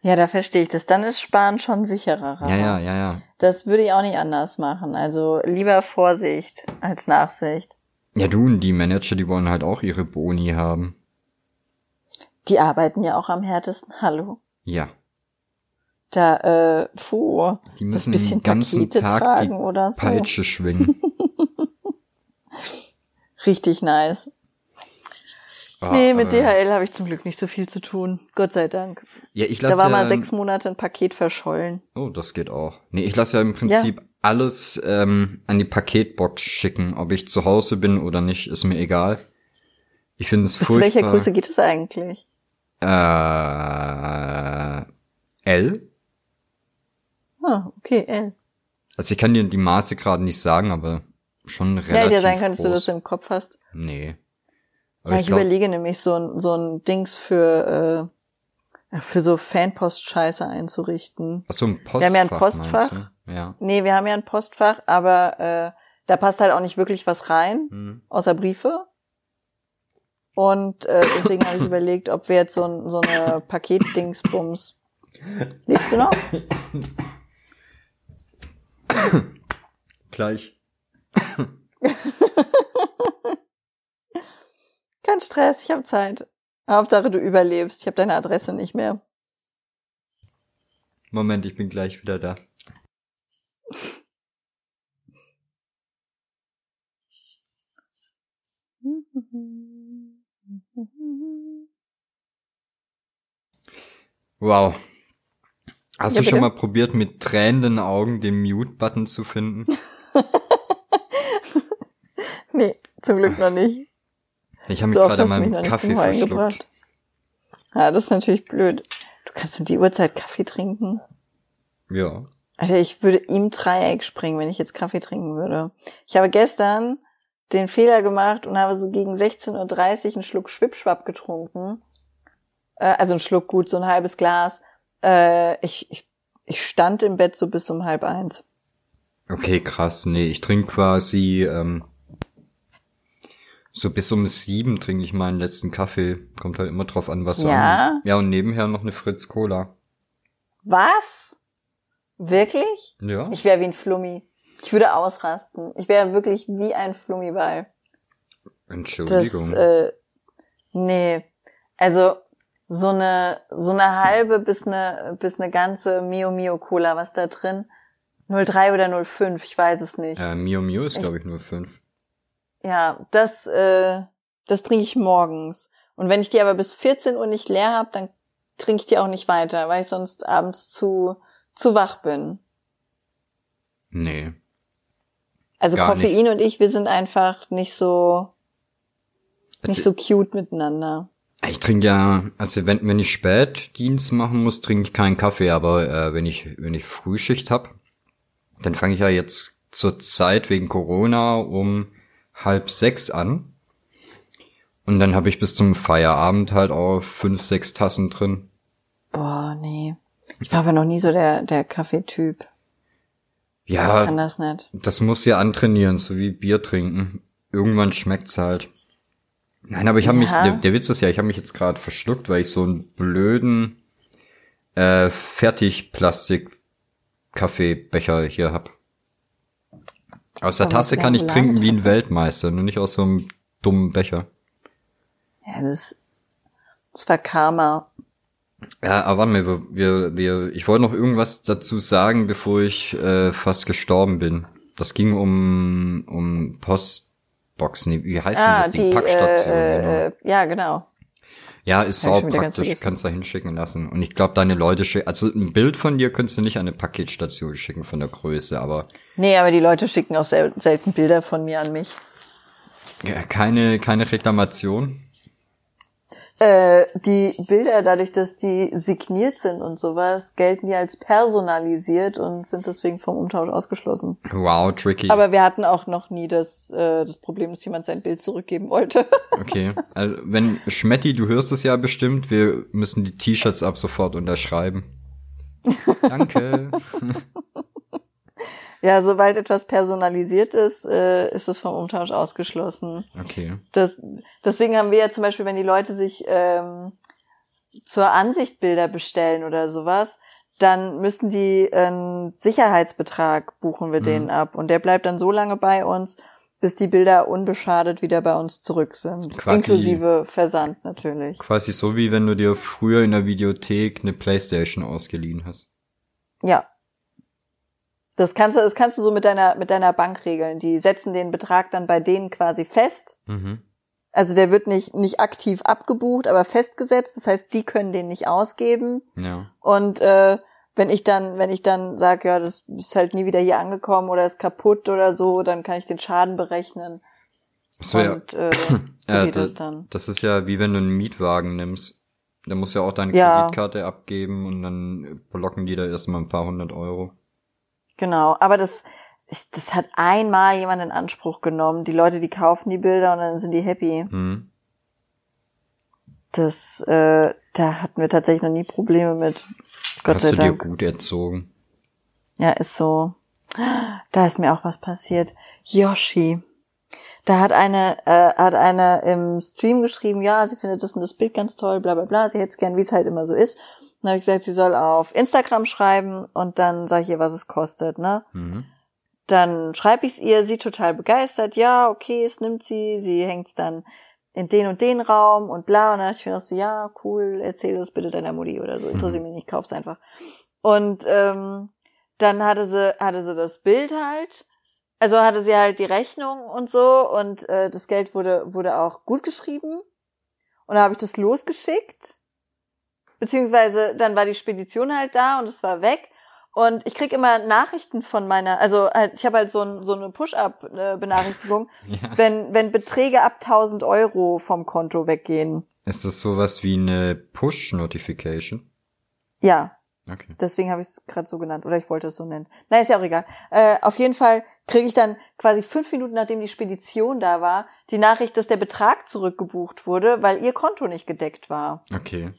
Ja, da verstehe ich das. Dann ist Sparen schon sicherer. Ja, ja, ja, ja. Das würde ich auch nicht anders machen. Also lieber Vorsicht als Nachsicht. Ja, du und die Manager, die wollen halt auch ihre Boni haben. Die arbeiten ja auch am härtesten. Hallo. Ja. Da, äh, puh, Die das müssen bisschen den ganzen Pakete Tag tragen die oder so. Peitsche schwingen. *laughs* Richtig nice. Ah, nee, mit aber- DHL habe ich zum Glück nicht so viel zu tun. Gott sei Dank. Ja, ich lasse Da war ja, mal sechs Monate ein Paket verschollen. Oh, das geht auch. Nee, ich lasse ja im Prinzip alles ähm, an die Paketbox schicken. Ob ich zu Hause bin oder nicht, ist mir egal. Ich finde es Bis zu furchtbar. welcher Größe geht es eigentlich? Äh, L? Ah, okay, L. Also ich kann dir die Maße gerade nicht sagen, aber schon relativ Ja, hätte ja sein können, dass du das im Kopf hast. Nee. Aber Ja, ich, glaub- überlege nämlich so ein, so ein Dings für, äh, für so Fanpost-Scheiße einzurichten. Ach so, ein Postfach. Wir haben ja ein Postfach. Ja. Nee, wir haben ja ein Postfach, aber äh, da passt halt auch nicht wirklich was rein, Hm. außer Briefe. Und äh, deswegen habe ich *laughs* überlegt, ob wir jetzt so, ein, so eine Paketdingsbums. *laughs* Lebst du noch? Gleich. *laughs* Kein Stress, ich habe Zeit. Hauptsache du überlebst. Ich habe deine Adresse nicht mehr. Moment, ich bin gleich wieder da. Wow. Hast Ja, du schon mal probiert, mit tränenden Augen den Mute-Button zu finden? *laughs* Nee, zum Glück noch nicht. Ich habe mich So oft gerade du mich meinem noch nicht Kaffee zum Heulen verschluckt. gebracht. Ja, das ist natürlich blöd. Du kannst um die Uhrzeit Kaffee trinken. Ja. Alter, ich würde ihm Dreieck springen, wenn ich jetzt Kaffee trinken würde. Ich habe gestern den Fehler gemacht und habe so gegen 16.30 Uhr einen Schluck Schwippschwapp getrunken. Äh, also einen Schluck gut, so ein halbes Glas. Äh, ich, ich, ich stand im Bett so bis um halb eins. Okay, krass. Nee, ich trinke quasi ähm, so bis um sieben trinke ich meinen letzten Kaffee. Kommt halt immer drauf an, was so Ja? an- Ja, und nebenher noch eine Fritz Cola. Was? Wirklich? Ja. Ich wäre wie ein Flummi. Ich würde ausrasten. Ich wäre wirklich wie ein Flummiball. Das, Entschuldigung. äh, nee. Also, so eine, so eine halbe bis eine, bis eine ganze Mio Mio Cola, was da drin? 03 oder 05, ich weiß es nicht. äh, Mio Mio ist, glaube ich, nur fünf. Ja, das, äh, das trinke ich morgens. Und wenn ich die aber bis 14 Uhr nicht leer habe, dann trinke ich die auch nicht weiter, weil ich sonst abends zu, zu wach bin. Nee. Also Koffein und ich, wir sind einfach nicht so, nicht Also, so cute miteinander. ich trinke ja, also wenn, wenn ich Spätdienst machen muss, trinke ich keinen Kaffee, aber äh, wenn ich wenn ich Frühschicht hab, dann fange ich ja jetzt zur Zeit wegen Corona um halb sechs an. Und dann habe ich bis zum Feierabend halt auch fünf, sechs Tassen drin. Boah, nee. Ich war aber noch nie so der, der Kaffeetyp. Ich Ja, kann das nicht. das muss ja antrainieren, so wie Bier trinken. Irgendwann schmeckt's halt. Nein, aber ich habe mich, Ja. der, der Witz ist ja, ich habe mich jetzt gerade verschluckt, weil ich so einen blöden äh, Fertig-Plastik-Kaffeebecher hier hab. Aus der Tasse kann ich trinken wie ein? Weltmeister, nur nicht aus so einem dummen Becher. Ja, das, das war Karma. Ja, aber warte mal, wir, wir, wir, ich wollte noch irgendwas dazu sagen, bevor ich äh, fast gestorben bin. Das ging um, um Postboxen. Wie heißt Ah, denn das Ding? die, Packstation. äh, äh, ja, genau. Ja, ist auch praktisch, kannst da hinschicken lassen. Und ich glaube, deine Leute schicken, also ein Bild von dir könntest du nicht an eine Paketstation schicken von der Größe, aber Nee, aber die Leute schicken auch sel selten Bilder von mir an mich. ja, keine, keine Reklamation. Äh, die Bilder, dadurch, dass die signiert sind und sowas, gelten die als personalisiert und sind deswegen vom Umtausch ausgeschlossen. Wow, tricky. Aber wir hatten auch noch nie das, äh, das Problem, dass jemand sein Bild zurückgeben wollte. *laughs* okay. Also, wenn Schmetti, du hörst es ja bestimmt, wir müssen die T-Shirts ab sofort unterschreiben. *laughs* Danke. *laughs* ja, sobald etwas personalisiert ist, äh, ist es vom Umtausch ausgeschlossen. Okay. Das, deswegen haben wir ja zum Beispiel, wenn die Leute sich ähm, zur Ansicht Bilder bestellen oder sowas, dann müssen die einen Sicherheitsbetrag buchen wir Mhm. denen ab. Und der bleibt dann so lange bei uns, bis die Bilder unbeschadet wieder bei uns zurück sind. Quasi- Inklusive Versand natürlich. Quasi so, wie wenn du dir früher in der Videothek eine Playstation ausgeliehen hast. Ja. Das kannst du, das kannst du so mit deiner, mit deiner Bank regeln. Die setzen den Betrag dann bei denen quasi fest. Mhm. Also der wird nicht, nicht aktiv abgebucht, aber festgesetzt. Das heißt, die können den nicht ausgeben. Ja. Und äh, wenn ich dann, wenn ich dann sage, ja, das ist halt nie wieder hier angekommen oder ist kaputt oder so, dann kann ich den Schaden berechnen. So, ja. und äh, *clears throat* so Ja, geht das, das dann. das ist ja wie wenn du einen Mietwagen nimmst. Da musst du ja auch deine Ja. Kreditkarte abgeben und dann blocken die da erstmal ein paar hundert Euro. Genau. Aber das, das hat einmal jemand in Anspruch genommen. Die Leute, die kaufen die Bilder und dann sind die happy. Hm. Das, äh, da hatten wir tatsächlich noch nie Probleme mit. Gott Hast sei du dir Dank. gut erzogen. Ja, ist so. Da ist mir auch was passiert. Yoshi. Da hat eine, äh, hat eine im Stream geschrieben, ja, sie findet das und das Bild ganz toll, bla bla bla, sie hätte es gern, wie es halt immer so ist. Dann habe ich gesagt, sie soll auf Instagram schreiben und dann sage ich ihr, was es kostet, ne? Mhm. Dann schreibe ich es ihr, sie total begeistert, ja, okay, es nimmt sie, sie hängt es dann in den und den Raum und bla. Und dann dachte ich mir noch so, ja, cool, erzähl das bitte deiner Mutti oder so, interessiert mich nicht, kauf's einfach. Und ähm, dann hatte sie, hatte sie das Bild halt, also hatte sie halt die Rechnung und so und äh, das Geld wurde, wurde auch gut geschrieben. Und dann habe ich das losgeschickt. Beziehungsweise dann war die Spedition halt da und es war weg. Und ich krieg immer Nachrichten von meiner, also halt, ich habe halt so, ein, so eine Push-Up-Benachrichtigung, *laughs* Ja. wenn, wenn Beträge ab 1000 Euro vom Konto weggehen. Ist das sowas wie eine Push-Notification? Ja, Okay. deswegen habe ich es gerade so genannt. Oder ich wollte es so nennen. Na, ist ja auch egal. Äh, auf jeden Fall kriege ich dann quasi fünf Minuten, nachdem die Spedition da war, die Nachricht, dass der Betrag zurückgebucht wurde, weil ihr Konto nicht gedeckt war. Okay.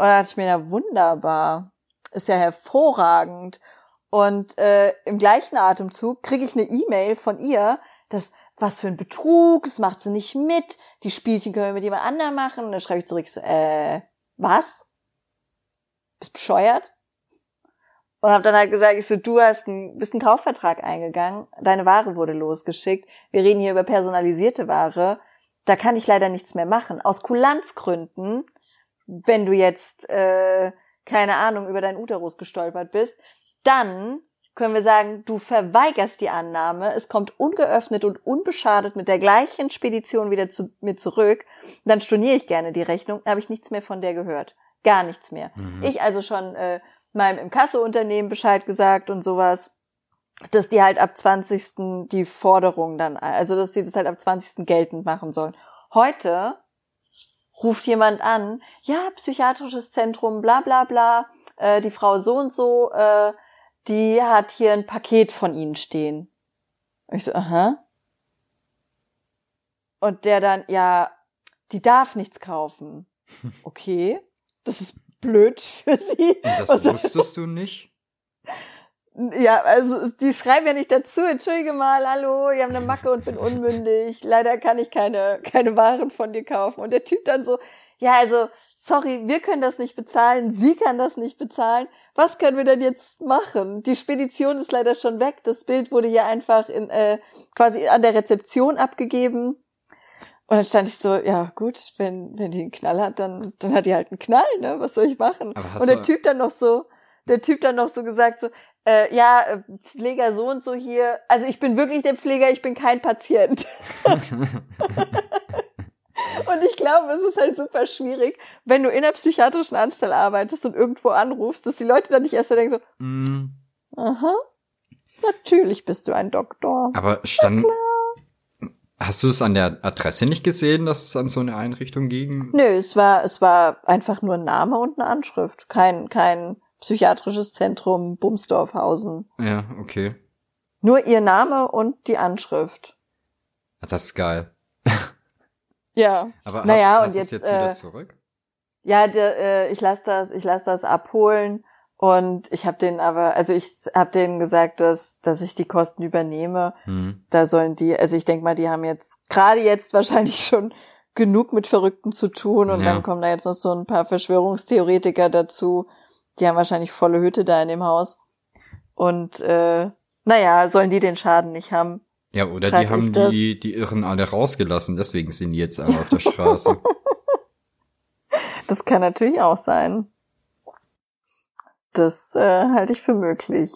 Und da dachte ich mir, na wunderbar. Ist ja hervorragend. Und äh, im gleichen Atemzug kriege ich eine E-Mail von ihr, dass was für ein Betrug, das macht sie nicht mit, die Spielchen können wir mit jemand anderem machen. Und dann schreibe ich zurück, so, äh, was? Bist bescheuert? Und habe dann halt gesagt, ich so, du hast einen, bist einen Kaufvertrag eingegangen, deine Ware wurde losgeschickt, wir reden hier über personalisierte Ware, da kann ich leider nichts mehr machen. Aus Kulanzgründen wenn du jetzt, äh, keine Ahnung, über deinen Uterus gestolpert bist, dann können wir sagen, du verweigerst die Annahme, es kommt ungeöffnet und unbeschadet mit der gleichen Spedition wieder zu mir zurück, dann storniere ich gerne die Rechnung, dann habe ich nichts mehr von der gehört. Gar nichts mehr. Mhm. Ich also schon äh, meinem Inkasseunternehmen Bescheid gesagt und sowas, dass die halt ab 20. die Forderung dann, also dass sie das halt ab 20. geltend machen sollen. Heute ruft jemand an, ja, psychiatrisches Zentrum, bla bla bla, äh, die Frau so und so, äh, die hat hier ein Paket von Ihnen stehen. Ich so, aha. Und der dann, ja, die darf nichts kaufen. *laughs* Okay, das ist blöd für sie. Und das wusstest du nicht? Ja, also die schreiben ja nicht dazu, entschuldige mal, hallo, ich habe eine Macke und bin unmündig. Leider kann ich keine, keine Waren von dir kaufen. Und der Typ dann so, ja, also, sorry, wir können das nicht bezahlen, sie kann das nicht bezahlen. Was können wir denn jetzt machen? Die Spedition ist leider schon weg. Das Bild wurde hier einfach in, äh, quasi an der Rezeption abgegeben. Und dann stand ich so, ja gut, wenn, wenn die einen Knall hat, dann, dann hat die halt einen Knall, ne? Was soll ich machen? Und der du- Typ dann noch so, der Typ dann noch so gesagt so, äh, ja, äh, Pfleger so und so hier. Also ich bin wirklich der Pfleger, ich bin kein Patient. *laughs* und ich glaube, es ist halt super schwierig, wenn du in einer psychiatrischen Anstalt arbeitest und irgendwo anrufst, dass die Leute dann nicht erst so denken so, Mm, aha, natürlich bist du ein Doktor. aber stand. Hast du es an der Adresse nicht gesehen, dass es an so eine Einrichtung ging? Nö, es war, es war einfach nur ein Name und eine Anschrift. Kein, kein psychiatrisches Zentrum Bumsdorfhausen. Ja, okay. Nur ihr Name und die Anschrift. Ah, Das ist geil. Ja. *laughs* Aber Naja, hast, und hast jetzt, jetzt, jetzt wieder äh, zurück? Ja, der, äh, ich lasse das, ich lasse das abholen und ich habe den aber, also ich habe denen gesagt, dass dass ich die Kosten übernehme. Hm. Da sollen die, also ich denk mal, die haben jetzt gerade jetzt wahrscheinlich *laughs* schon genug mit Verrückten zu tun und Ja. dann kommen da jetzt noch so ein paar Verschwörungstheoretiker dazu. Die haben wahrscheinlich volle Hütte da in dem Haus. Und äh, naja, sollen die den Schaden nicht haben. Ja, oder die haben die, die Irren alle rausgelassen, deswegen sind die jetzt alle auf der Straße. *laughs* Das kann natürlich auch sein. Das äh, halte ich für möglich.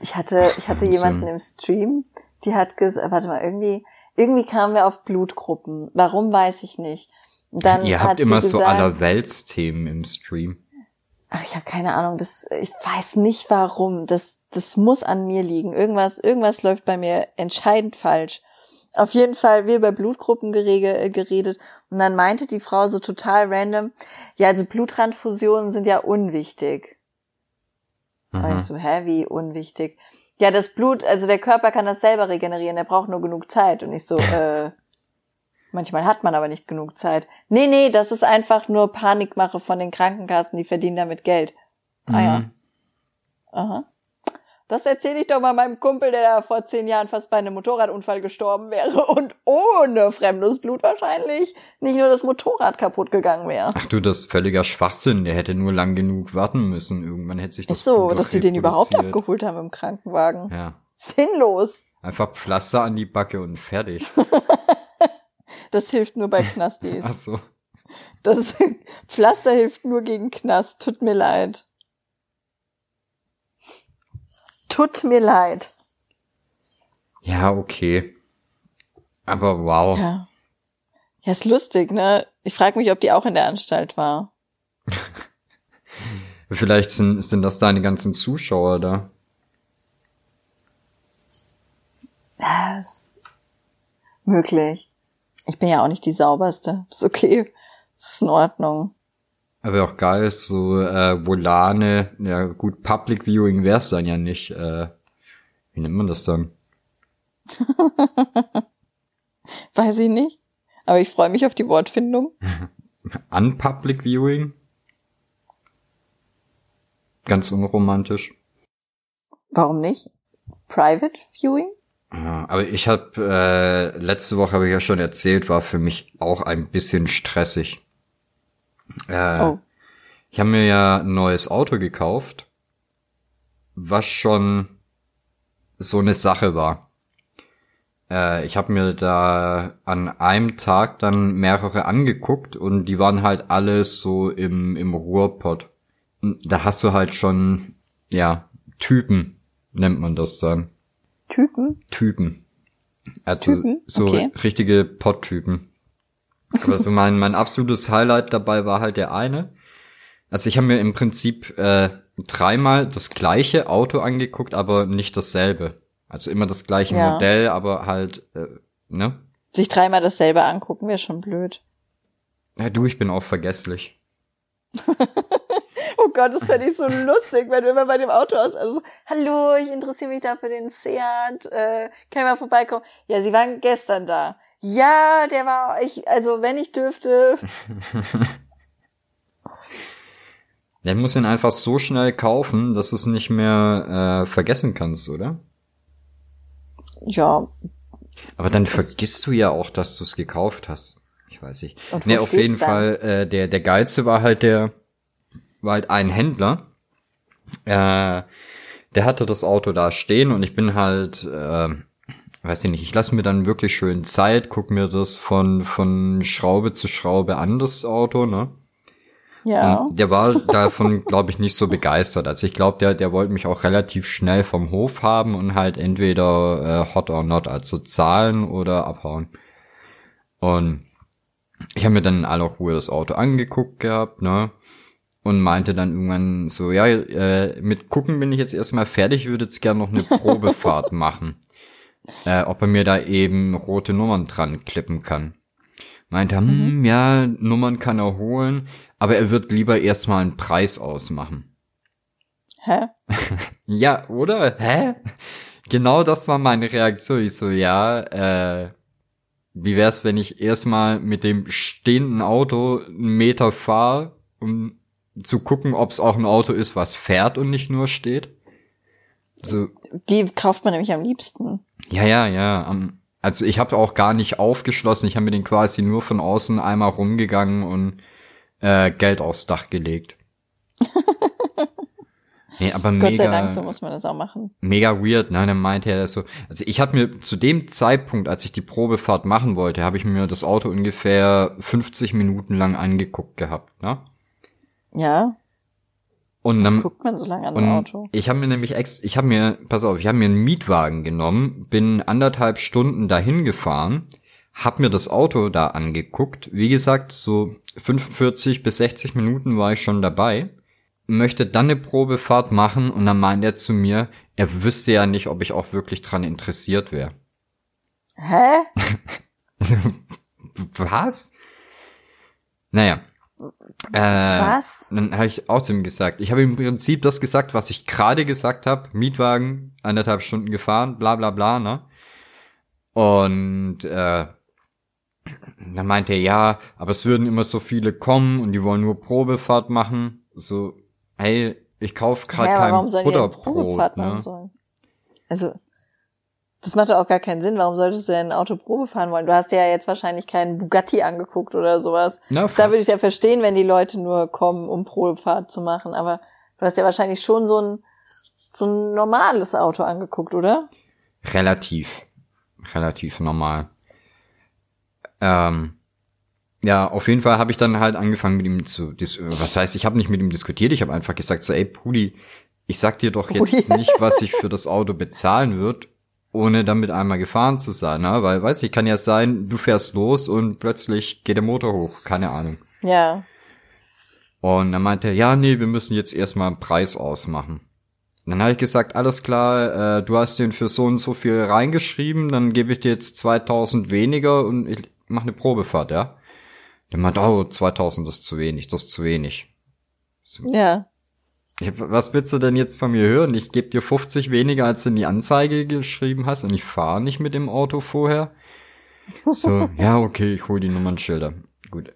Ich hatte, ich hatte Wahnsinn. jemanden im Stream, die hat gesagt, warte mal, irgendwie, irgendwie kamen wir auf Blutgruppen. Warum weiß ich nicht. Dann Ihr habt immer so gesagt, allerweltsthemen im Stream. Ach, ich habe keine Ahnung. Das, ich weiß nicht warum. Das, das muss an mir liegen. Irgendwas, irgendwas läuft bei mir entscheidend falsch. Auf jeden Fall, wir über Blutgruppen äh, geredet und dann meinte die Frau so total random, ja, also Bluttransfusionen sind ja unwichtig. Und ich Mhm. so, hä, wie unwichtig? Ja, das Blut, also der Körper kann das selber regenerieren, der braucht nur genug Zeit. Und ich so, *laughs* äh, manchmal hat man aber nicht genug Zeit. Nee, nee, das ist einfach nur Panikmache von den Krankenkassen, die verdienen damit Geld. Ah ja. Mhm. Aha. Das erzähle ich doch mal meinem Kumpel, der da vor zehn Jahren fast bei einem Motorradunfall gestorben wäre *laughs* und ohne fremdes Blut wahrscheinlich nicht nur das Motorrad kaputt gegangen wäre. Ach du, das ist völliger Schwachsinn. Der hätte nur lang genug warten müssen. Irgendwann hätte sich das Ist so, dass die den überhaupt abgeholt haben im Krankenwagen. Ja. Sinnlos. Einfach Pflaster an die Backe und fertig. *laughs* Das hilft nur bei *laughs* Knastis. Ach so. Das *laughs* Pflaster hilft nur gegen Knast. Tut mir leid. Tut mir leid. Ja, okay. Aber wow. Ja. Ja, ist lustig, ne? Ich frage mich, ob die auch in der Anstalt war. *laughs* Vielleicht sind, sind das deine ganzen Zuschauer da. Ja, ist möglich. Ich bin ja auch nicht die sauberste. Ist okay. Ist in Ordnung. Aber auch geil, so äh, Volane, ja gut, Public Viewing wär's dann ja nicht. Äh, wie nennt man das dann? *laughs* Weiß ich nicht. Aber ich freue mich auf die Wortfindung. *laughs* Unpublic Viewing? Ganz unromantisch. Warum nicht? Private Viewing? Ja, aber ich habe äh, letzte Woche habe ich ja schon erzählt, war für mich auch ein bisschen stressig. Äh, Oh. Ich habe mir ja ein neues Auto gekauft, was schon so eine Sache war. Äh, ich habe mir da an einem Tag dann mehrere angeguckt und die waren halt alles so im, im Ruhrpott. Da hast du halt schon, ja, Typen, nennt man das dann. Typen? Typen. Also Typen? so Okay. richtige Potttypen. Aber so mein, mein absolutes Highlight dabei war halt der eine. Also ich habe mir im Prinzip äh, dreimal das gleiche Auto angeguckt, aber nicht dasselbe. Also immer das gleiche Ja. Modell, aber halt, äh, ne? Sich dreimal dasselbe angucken wäre schon blöd. Ja, du, ich bin auch vergesslich. *laughs* Oh Gott, das fände ich so lustig, wenn du immer bei dem Auto aus, also so, hallo, ich interessiere mich da für den Seat, äh, kann ich mal vorbeikommen? Ja, sie waren gestern da. Ja, der war, ich, also wenn ich dürfte, *laughs* ich muss ihn einfach so schnell kaufen, dass du es nicht mehr äh, vergessen kannst, oder? ja, Aber dann vergisst du ja auch, dass du es gekauft hast. Ich weiß nicht. Und nee, auf jeden dann? Fall, äh, der, der geilste war halt der, war halt ein Händler. Äh, der hatte das Auto da stehen und ich bin halt, äh, weiß ich nicht, ich lasse mir dann wirklich schön Zeit, guck mir das von, von Schraube zu Schraube an, das Auto, ne? ja. Und der war davon, *laughs* glaube ich, nicht so begeistert. Also ich glaube, der, der wollte mich auch relativ schnell vom Hof haben und halt entweder äh, hot or not, also zahlen oder abhauen. Und ich habe mir dann in aller Ruhe das Auto angeguckt gehabt, ne? Und meinte dann irgendwann so, ja, äh, mit gucken bin ich jetzt erstmal fertig, würde jetzt gerne noch eine *laughs* Probefahrt machen. Äh, ob er mir da eben rote Nummern dran klippen kann. Meinte, hm, ja, Nummern kann er holen, aber er wird lieber erstmal einen Preis ausmachen. Hä? *laughs* Ja, oder? Hä? Genau das war meine Reaktion. Ich so, ja, äh, wie wär's, wenn ich erstmal mit dem stehenden Auto einen Meter fahre, um zu gucken, ob es auch ein Auto ist, was fährt und nicht nur steht? So, Die kauft man nämlich am liebsten. ja, ja, ja. Also ich habe auch gar nicht aufgeschlossen. Ich habe mir den quasi nur von außen einmal rumgegangen und äh, Geld aufs Dach gelegt. *laughs* nee, aber Gott mega, sei Dank, so muss man das auch machen. mega weird, ne? Dann meinte er so, also ich habe mir zu dem Zeitpunkt, als ich die Probefahrt machen wollte, habe ich mir das Auto ungefähr 50 Minuten lang angeguckt gehabt, ne? Ja, Und was dann, guckt man so lange an und Auto? ich habe mir nämlich ex, ich habe mir, pass auf, ich habe mir einen Mietwagen genommen, bin anderthalb Stunden dahin gefahren, hab mir das Auto da angeguckt. Wie gesagt, so 45 bis 60 Minuten war ich schon dabei. Möchte dann eine Probefahrt machen und dann meint er zu mir, er wüsste ja nicht, ob ich auch wirklich dran interessiert wäre. Hä? *laughs* Was? Naja. Äh, Was? Dann habe ich auch zu ihm gesagt. Ich habe im Prinzip das gesagt, was ich gerade gesagt habe. Mietwagen, anderthalb Stunden gefahren, bla bla bla, ne? Und äh, dann meinte er, ja, aber es würden immer so viele kommen und die wollen nur Probefahrt machen. So, hey, ich kauf gerade ja, kein Butterbrot, Probefahrt machen ne? sollen? Also, das macht doch auch gar keinen Sinn. Warum solltest du denn ein Auto Probe fahren wollen? Du hast ja jetzt wahrscheinlich keinen Bugatti angeguckt oder sowas. Na, Da würde ich ja verstehen, wenn die Leute nur kommen, um Probefahrt zu machen. Aber du hast ja wahrscheinlich schon so ein, so ein normales Auto angeguckt, oder? Relativ. Relativ normal. Ähm, ja, auf jeden Fall habe ich dann halt angefangen mit ihm zu was heißt, ich habe nicht mit ihm diskutiert, ich habe einfach gesagt so, ey Pudi, ich sag dir doch jetzt nicht, was ich für das Auto bezahlen wird, ohne damit einmal gefahren zu sein, ne? Weil, weißt du, kann ja sein, du fährst los und plötzlich geht der Motor hoch, keine Ahnung. Ja. Und dann meinte er, ja, nee, wir müssen jetzt erstmal einen Preis ausmachen. Dann habe ich gesagt, alles klar, äh, du hast den für so und so viel reingeschrieben, dann gebe ich dir jetzt 2000 weniger und ich mache eine Probefahrt, ja? Dann meinte, oh, 2000 ist zu wenig, das ist zu wenig. Ja. Was willst du denn jetzt von mir hören? Ich gebe dir 50 weniger, als du in die Anzeige geschrieben hast und ich fahre nicht mit dem Auto vorher. So, *laughs* ja, okay, ich hole die Nummernschilder. Gut.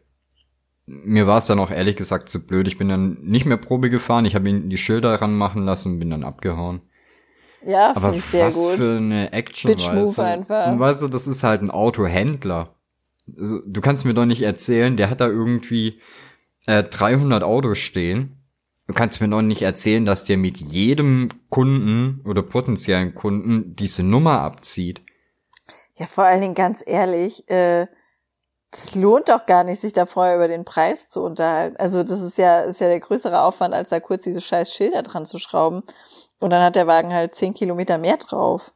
Mir war es dann auch ehrlich gesagt zu blöd. Ich bin dann nicht mehr Probe gefahren. Ich habe ihn die Schilder ranmachen lassen und bin dann abgehauen. Ja, finde ich sehr was gut. für eine Action, Bitch Move weißt du? einfach. Und weißt du, das ist halt ein Autohändler. Also, du kannst mir doch nicht erzählen, der hat da irgendwie äh, 300 Autos stehen. Du kannst mir doch nicht erzählen, dass der mit jedem Kunden oder potenziellen Kunden diese Nummer abzieht. Ja, vor allen Dingen ganz ehrlich, äh, das lohnt doch gar nicht, sich da vorher über den Preis zu unterhalten. Also das ist ja, ist ja der größere Aufwand, als da kurz diese scheiß Schilder dran zu schrauben. Und dann hat der Wagen halt zehn Kilometer mehr drauf.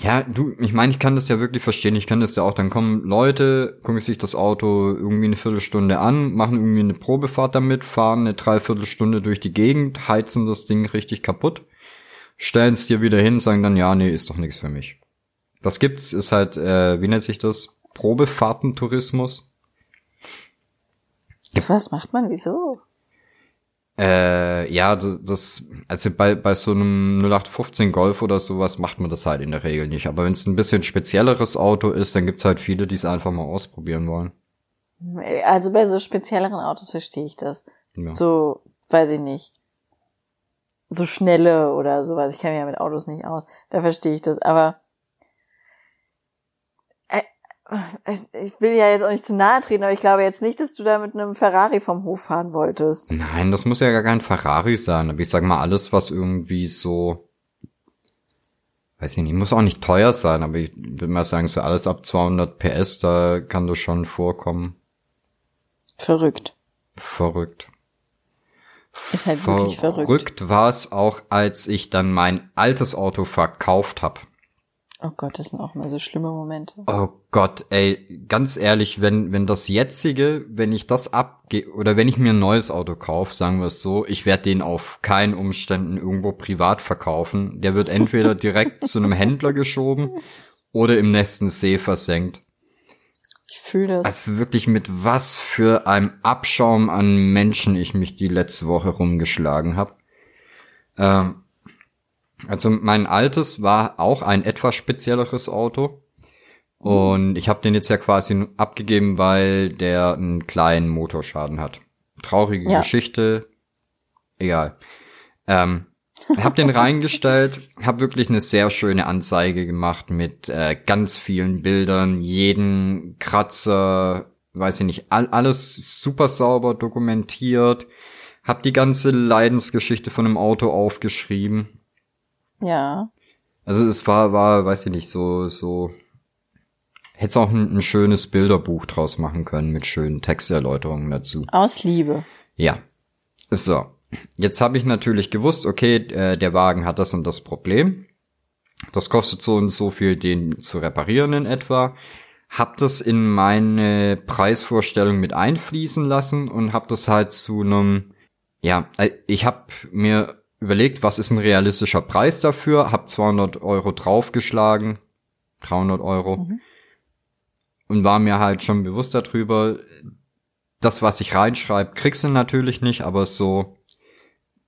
Ja, du, ich meine, ich kann das ja wirklich verstehen. Ich kann das ja auch. Dann kommen Leute, gucken sich das Auto irgendwie eine Viertelstunde an, machen irgendwie eine Probefahrt damit, fahren eine Dreiviertelstunde durch die Gegend, heizen das Ding richtig kaputt, stellen es dir wieder hin, sagen dann, ja, nee, ist doch nichts für mich. Das gibt's, ist halt, äh, wie nennt sich das? Probefahrtentourismus. Was macht man? Wieso? Äh, ja, das, also bei, bei so einem 0815 Golf oder sowas macht man das halt in der Regel nicht. Aber wenn es ein bisschen spezielleres Auto ist, dann gibt's halt viele, die es einfach mal ausprobieren wollen. Also bei so spezielleren Autos verstehe ich das. Ja. So, weiß ich nicht. So schnelle oder sowas. Ich kenne mich ja mit Autos nicht aus. Da verstehe ich das. Aber ich will ja jetzt auch nicht zu nahe treten, aber ich glaube jetzt nicht, dass du da mit einem Ferrari vom Hof fahren wolltest. Nein, das muss ja gar kein Ferrari sein. Aber ich sag mal, alles, was irgendwie so, weiß ich nicht, muss auch nicht teuer sein. Aber ich würde mal sagen, so alles ab 200 PS, da kann das schon vorkommen. Verrückt. Verrückt. Ist halt wirklich verrückt. Verrückt war es auch, als ich dann mein altes Auto verkauft habe. Oh Gott, das sind auch mal so schlimme Momente. Oh Gott, ey, ganz ehrlich, wenn, wenn das jetzige, wenn ich das abge, oder wenn ich mir ein neues Auto kaufe, sagen wir es so, ich werde den auf keinen Umständen irgendwo privat verkaufen. Der wird entweder *laughs* direkt zu einem Händler geschoben oder im nächsten See versenkt. Ich fühle das. Also wirklich mit was für einem Abschaum an Menschen ich mich die letzte Woche rumgeschlagen habe. Ähm, also mein altes war auch ein etwas spezielleres Auto. Und ich habe den jetzt ja quasi abgegeben, weil der einen kleinen Motorschaden hat. Traurige Ja. Geschichte. Egal. Ähm, hab den *laughs* reingestellt, hab wirklich eine sehr schöne Anzeige gemacht mit äh, ganz vielen Bildern, jeden Kratzer, weiß ich nicht, all, alles super sauber dokumentiert, hab die ganze Leidensgeschichte von dem Auto aufgeschrieben. Ja. Also es war, war, weiß ich nicht, so, so, hätte auch ein, ein schönes Bilderbuch draus machen können mit schönen Texterläuterungen dazu. Aus Liebe. Ja. So. Jetzt habe ich natürlich gewusst, okay, äh, der Wagen hat das und das Problem. Das kostet so und so viel, den zu reparieren in etwa. Hab das in meine Preisvorstellung mit einfließen lassen und hab das halt zu einem, ja, äh, ich habe mir überlegt, was ist ein realistischer Preis dafür, hab 200 Euro draufgeschlagen, 300 Euro mhm. und war mir halt schon bewusst darüber, das, was ich reinschreibe, kriegst du natürlich nicht, aber so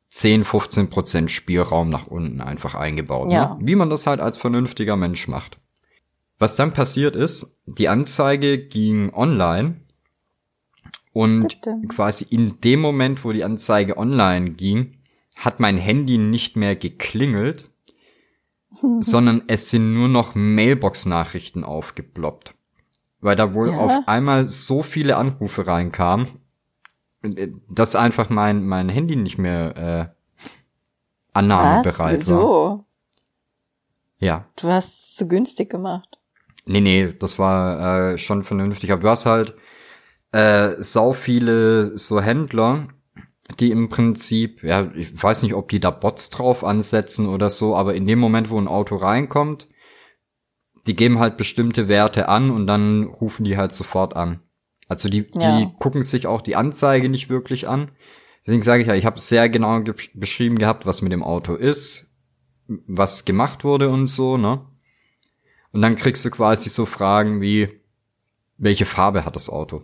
10, 15 Prozent Spielraum nach unten einfach eingebaut. Ne? Ja. Ne? Wie man das halt als vernünftiger Mensch macht. Was dann passiert ist, die Anzeige ging online und quasi in dem Moment, wo die Anzeige online ging, hat mein Handy nicht mehr geklingelt, *laughs* sondern es sind nur noch Mailbox-Nachrichten aufgeploppt. Weil da wohl ja. auf einmal so viele Anrufe reinkamen dass einfach mein, mein Handy nicht mehr äh, annahmebereit Was? Wieso? war. Ja. Du hast es zu günstig gemacht. Nee, nee, das war äh, schon vernünftig. Aber du hast halt äh, sau viele so Händler, die im Prinzip, ja, ich weiß nicht, ob die da Bots drauf ansetzen oder so, aber in dem Moment, wo ein Auto reinkommt, die geben halt bestimmte Werte an und dann rufen die halt sofort an. Also die, ja. die gucken sich auch die Anzeige nicht wirklich an. Deswegen sage ich ja, ich habe sehr genau beschrieben gehabt, was mit dem Auto ist, was gemacht wurde und so, ne? Und dann kriegst du quasi so Fragen wie, welche Farbe hat das Auto?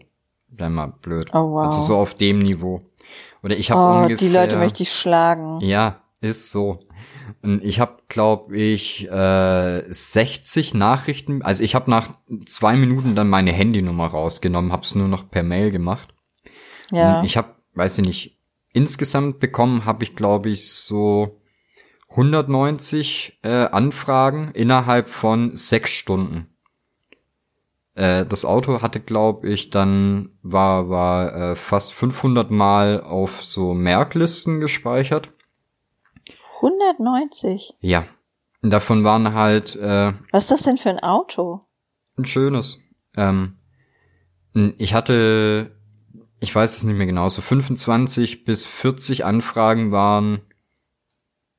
Bleib mal blöd. Oh, wow. Also so auf dem Niveau. Oder ich habe oh, ungefähr. Die Leute möchte ich schlagen. Ja, ist so. Und ich habe, glaube ich, äh, 60 Nachrichten. Also ich habe nach zwei Minuten dann meine Handynummer rausgenommen, habe es nur noch per Mail gemacht. Ja. Und ich habe, weiß ich nicht, insgesamt bekommen habe ich, glaube ich, so 190 äh, Anfragen innerhalb von sechs Stunden. Äh, das Auto hatte, glaube ich, dann war war äh, fast 500 Mal auf so Merklisten gespeichert. 190? Ja. Davon waren halt. Äh, Was ist das denn für ein Auto? Ein schönes. Ähm, ich hatte, ich weiß es nicht mehr genau, so 25 bis 40 Anfragen waren,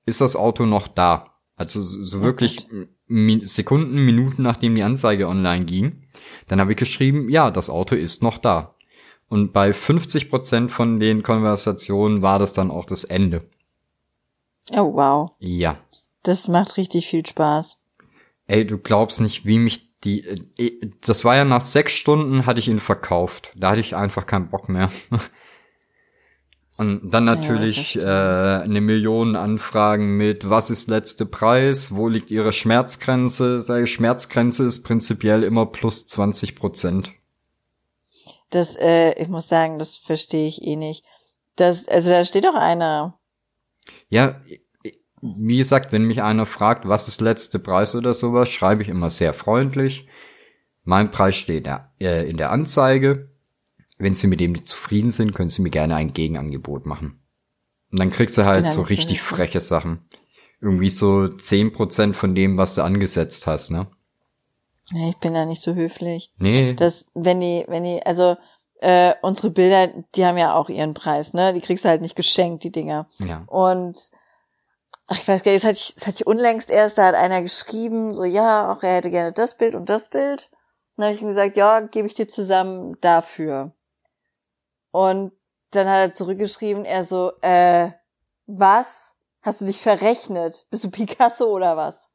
ist das Auto noch da? Also so wirklich Mi Sekunden, Minuten nachdem die Anzeige online ging. Dann habe ich geschrieben, ja, das Auto ist noch da. Und bei 50 Prozent von den Konversationen war das dann auch das Ende. Oh, wow. Ja. Das macht richtig viel Spaß. Ey, du glaubst nicht, wie mich die, äh, das war ja nach sechs Stunden hatte ich ihn verkauft. Da hatte ich einfach keinen Bock mehr. *laughs* Und dann natürlich ja, äh, eine Million Anfragen mit, was ist letzte Preis, wo liegt ihre Schmerzgrenze? Seine Schmerzgrenze ist prinzipiell immer plus 20 Prozent. Das, äh, ich muss sagen, das verstehe ich eh nicht. Das, also da steht doch einer, ja, wie gesagt, wenn mich einer fragt, was ist letzte Preis oder sowas, schreibe ich immer sehr freundlich. Mein Preis steht äh, in der Anzeige. Wenn Sie mit dem nicht zufrieden sind, können Sie mir gerne ein Gegenangebot machen. Und dann kriegst du halt so richtig freche Sachen. Irgendwie so zehn Prozent von dem, was du angesetzt hast, ne? Nee, ich bin da nicht so höflich. Nee. Das, wenn die, wenn die, also äh, unsere Bilder, die haben ja auch ihren Preis, ne? Die kriegst du halt nicht geschenkt, die Dinger. Ja. Und ach, ich weiß gar nicht, das hatte ich, das hatte ich unlängst erst, da hat einer geschrieben, so ja, auch er hätte gerne das Bild und das Bild. Und dann habe ich ihm gesagt, ja, gebe ich dir zusammen dafür. Und dann hat er zurückgeschrieben, er so, äh, was? Hast du dich verrechnet? Bist du Picasso oder was?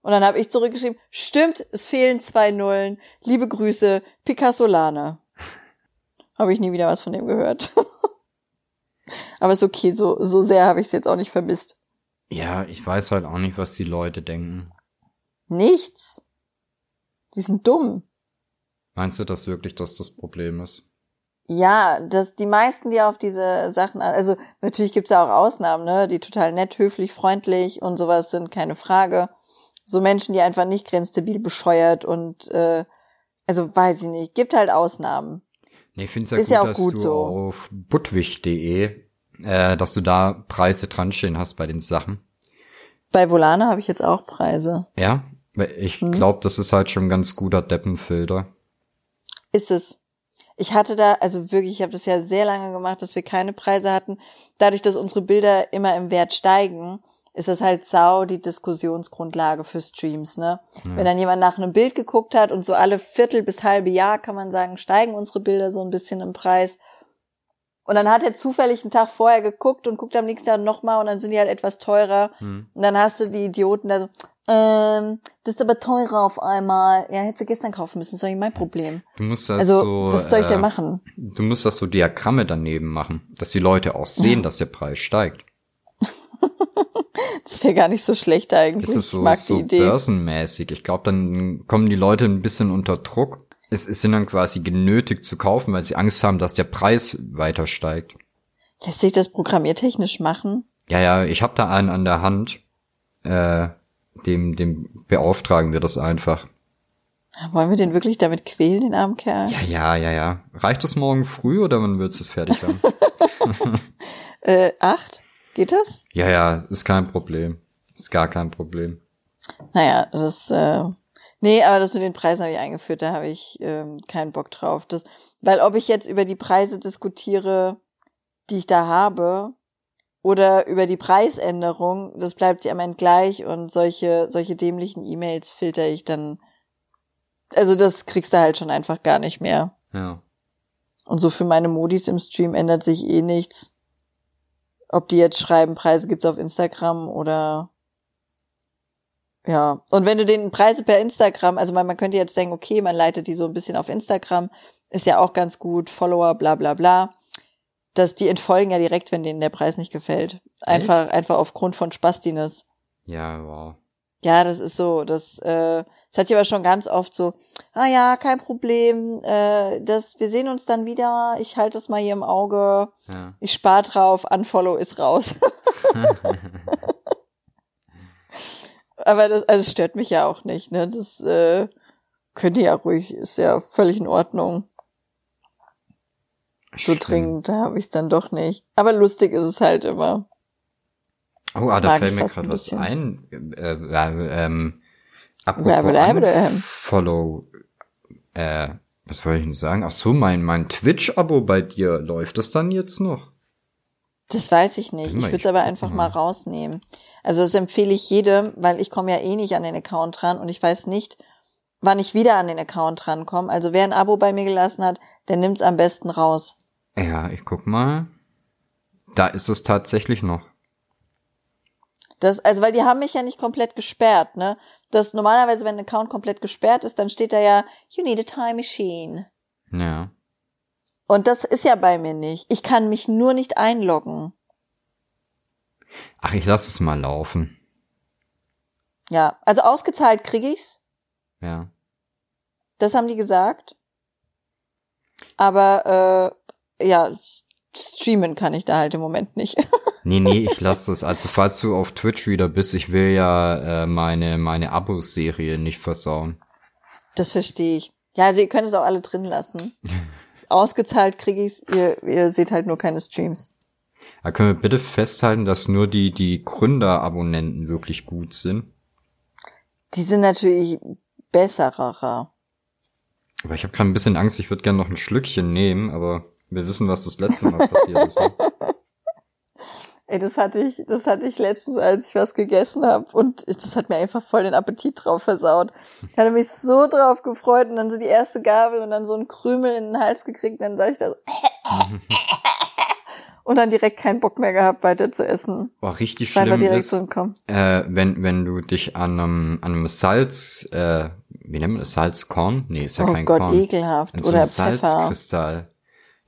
Und dann habe ich zurückgeschrieben, stimmt, es fehlen zwei Nullen. Liebe Grüße, Picasso Lana. Habe ich nie wieder was von dem gehört. *laughs* Aber ist okay, so, so sehr habe ich es jetzt auch nicht vermisst. Ja, ich weiß halt auch nicht, was die Leute denken. Nichts. Die sind dumm. Meinst du das wirklich, dass das Problem ist? Ja, dass die meisten, die auf diese Sachen, also natürlich gibt's ja auch Ausnahmen, ne, die total nett, höflich, freundlich und sowas sind, keine Frage. So Menschen, die einfach nicht grenzstabil bescheuert und äh, also weiß ich nicht, gibt halt Ausnahmen. Nee, ich finde ja Ist gut, ja auch dass gut du so. auf budwig.de, äh, dass du da Preise dran stehen hast bei den Sachen. Bei Volana habe ich jetzt auch Preise. Ja, ich glaube, das ist halt schon ein ganz guter Deppenfilter. Ist es. Ich hatte da, also wirklich, ich habe das ja sehr lange gemacht, dass wir keine Preise hatten. Dadurch, dass unsere Bilder immer im Wert steigen, ist das halt sau die Diskussionsgrundlage für Streams, ne? Wenn dann jemand nach einem Bild geguckt hat und so alle Viertel bis halbe Jahr, kann man sagen, steigen unsere Bilder so ein bisschen im Preis. Und dann hat er zufällig einen Tag vorher geguckt und guckt am nächsten Tag nochmal und dann sind die halt etwas teurer. Hm. Und dann hast du die Idioten da so, ähm, das ist aber teurer auf einmal. Ja, hättest du gestern kaufen müssen, ist doch nicht mein Problem. Du musst das Also, so, was soll ich äh, denn machen? Du musst das so Diagramme daneben machen, dass die Leute auch sehen, dass der Preis steigt. *laughs* Das wäre gar nicht so schlecht eigentlich. Das ist so, ich mag so die Idee. börsenmäßig. Ich glaube, dann kommen die Leute ein bisschen unter Druck. Es, es sind dann quasi genötigt zu kaufen, weil sie Angst haben, dass der Preis weiter steigt. Lässt sich das programmiertechnisch machen? Ja, ja, ich habe da einen an der Hand. Äh, dem, dem beauftragen wir das einfach. Wollen wir den wirklich damit quälen, den armen Kerl? Ja, ja, ja, ja. Reicht das morgen früh oder wann willst du es fertig haben? *laughs* Äh, acht? Geht das? ja, ja, ist kein Problem. Ist gar kein Problem. Naja, das, äh, nee, aber das mit den Preisen habe ich eingeführt, da habe ich ähm, keinen Bock drauf. Das, weil ob ich jetzt über die Preise diskutiere, die ich da habe, oder über die Preisänderung, das bleibt ja am Ende gleich und solche, solche dämlichen E-Mails filter ich dann, also das kriegst du halt schon einfach gar nicht mehr. Ja. Und so für meine Modis im Stream ändert sich eh nichts. Ob die jetzt schreiben, Preise gibt's auf Instagram oder ja. Und wenn du den Preise per Instagram, also man, man könnte jetzt denken, okay, man leitet die so ein bisschen auf Instagram, ist ja auch ganz gut, Follower, bla bla bla. Dass die entfolgen ja direkt, wenn denen der Preis nicht gefällt. Einfach, einfach aufgrund von Spastiness. Ja, wow. Ja, das ist so, das, äh, das hat ich aber schon ganz oft so, ah ja, kein Problem, äh, das, wir sehen uns dann wieder, ich halte das mal hier im Auge, Ja. ich spar drauf, Unfollow ist raus. *laughs* aber das, also es stört mich ja auch nicht, ne, das, äh, könnte ja ruhig, ist ja völlig in Ordnung. So dringend habe ich es dann doch nicht. Aber lustig ist es halt immer. Oh, ah, da fällt mir gerade was ein. Äh, äh, ähm. Follow, äh, was wollte ich denn sagen? Ach so, mein, mein Twitch-Abo bei dir, läuft das dann jetzt noch? Das weiß ich nicht. Ich würde es aber einfach mal. mal rausnehmen. Also das empfehle ich jedem, weil ich komme ja eh nicht an den Account ran und ich weiß nicht, wann ich wieder an den Account rankomme. Also wer ein Abo bei mir gelassen hat, der nimmt's am besten raus. Ja, ich guck mal. Da ist es tatsächlich noch. Das, also weil die haben mich ja nicht komplett gesperrt, ne? Das normalerweise, wenn ein Account komplett gesperrt ist, dann steht da ja, you need a time machine. Ja. Und das ist ja bei mir nicht. Ich kann mich nur nicht einloggen. Ach, ich lasse es mal laufen. Ja, also ausgezahlt krieg ich's. Ja. Das haben die gesagt. Aber äh, ja, streamen kann ich da halt im Moment nicht. *laughs* Nee, nee, ich lasse es. Also falls du auf Twitch wieder bist, ich will ja äh, meine, meine Abos-Serie nicht versauen. Das verstehe ich. Ja, also ihr könnt es auch alle drin lassen. *laughs* Ausgezahlt krieg ich's. Ihr, ihr seht halt nur keine Streams. Da können wir bitte festhalten, dass nur die, die Gründerabonnenten wirklich gut sind. Die sind natürlich besserer. Aber ich habe gerade ein bisschen Angst, ich würde gerne noch ein Schlückchen nehmen, aber wir wissen, was das letzte Mal passiert ist. Ne? *laughs* Ey, das hatte ich, das hatte ich letztens, als ich was gegessen habe und das hat mir einfach voll den Appetit drauf versaut. Ich hatte mich so drauf gefreut und dann so die erste Gabel und dann so ein Krümel in den Hals gekriegt, dann sag ich da so *laughs* und dann direkt keinen Bock mehr gehabt, weiter zu essen. Boah, richtig war einfach schlimm direkt ist, so äh, wenn, wenn du dich an einem, an einem Salz, äh, wie nennt man das, Salzkorn? Nee, ist ja Oh kein Gott, Korn. ekelhaft. An so Oder einem Pfeffer. Salzkristall.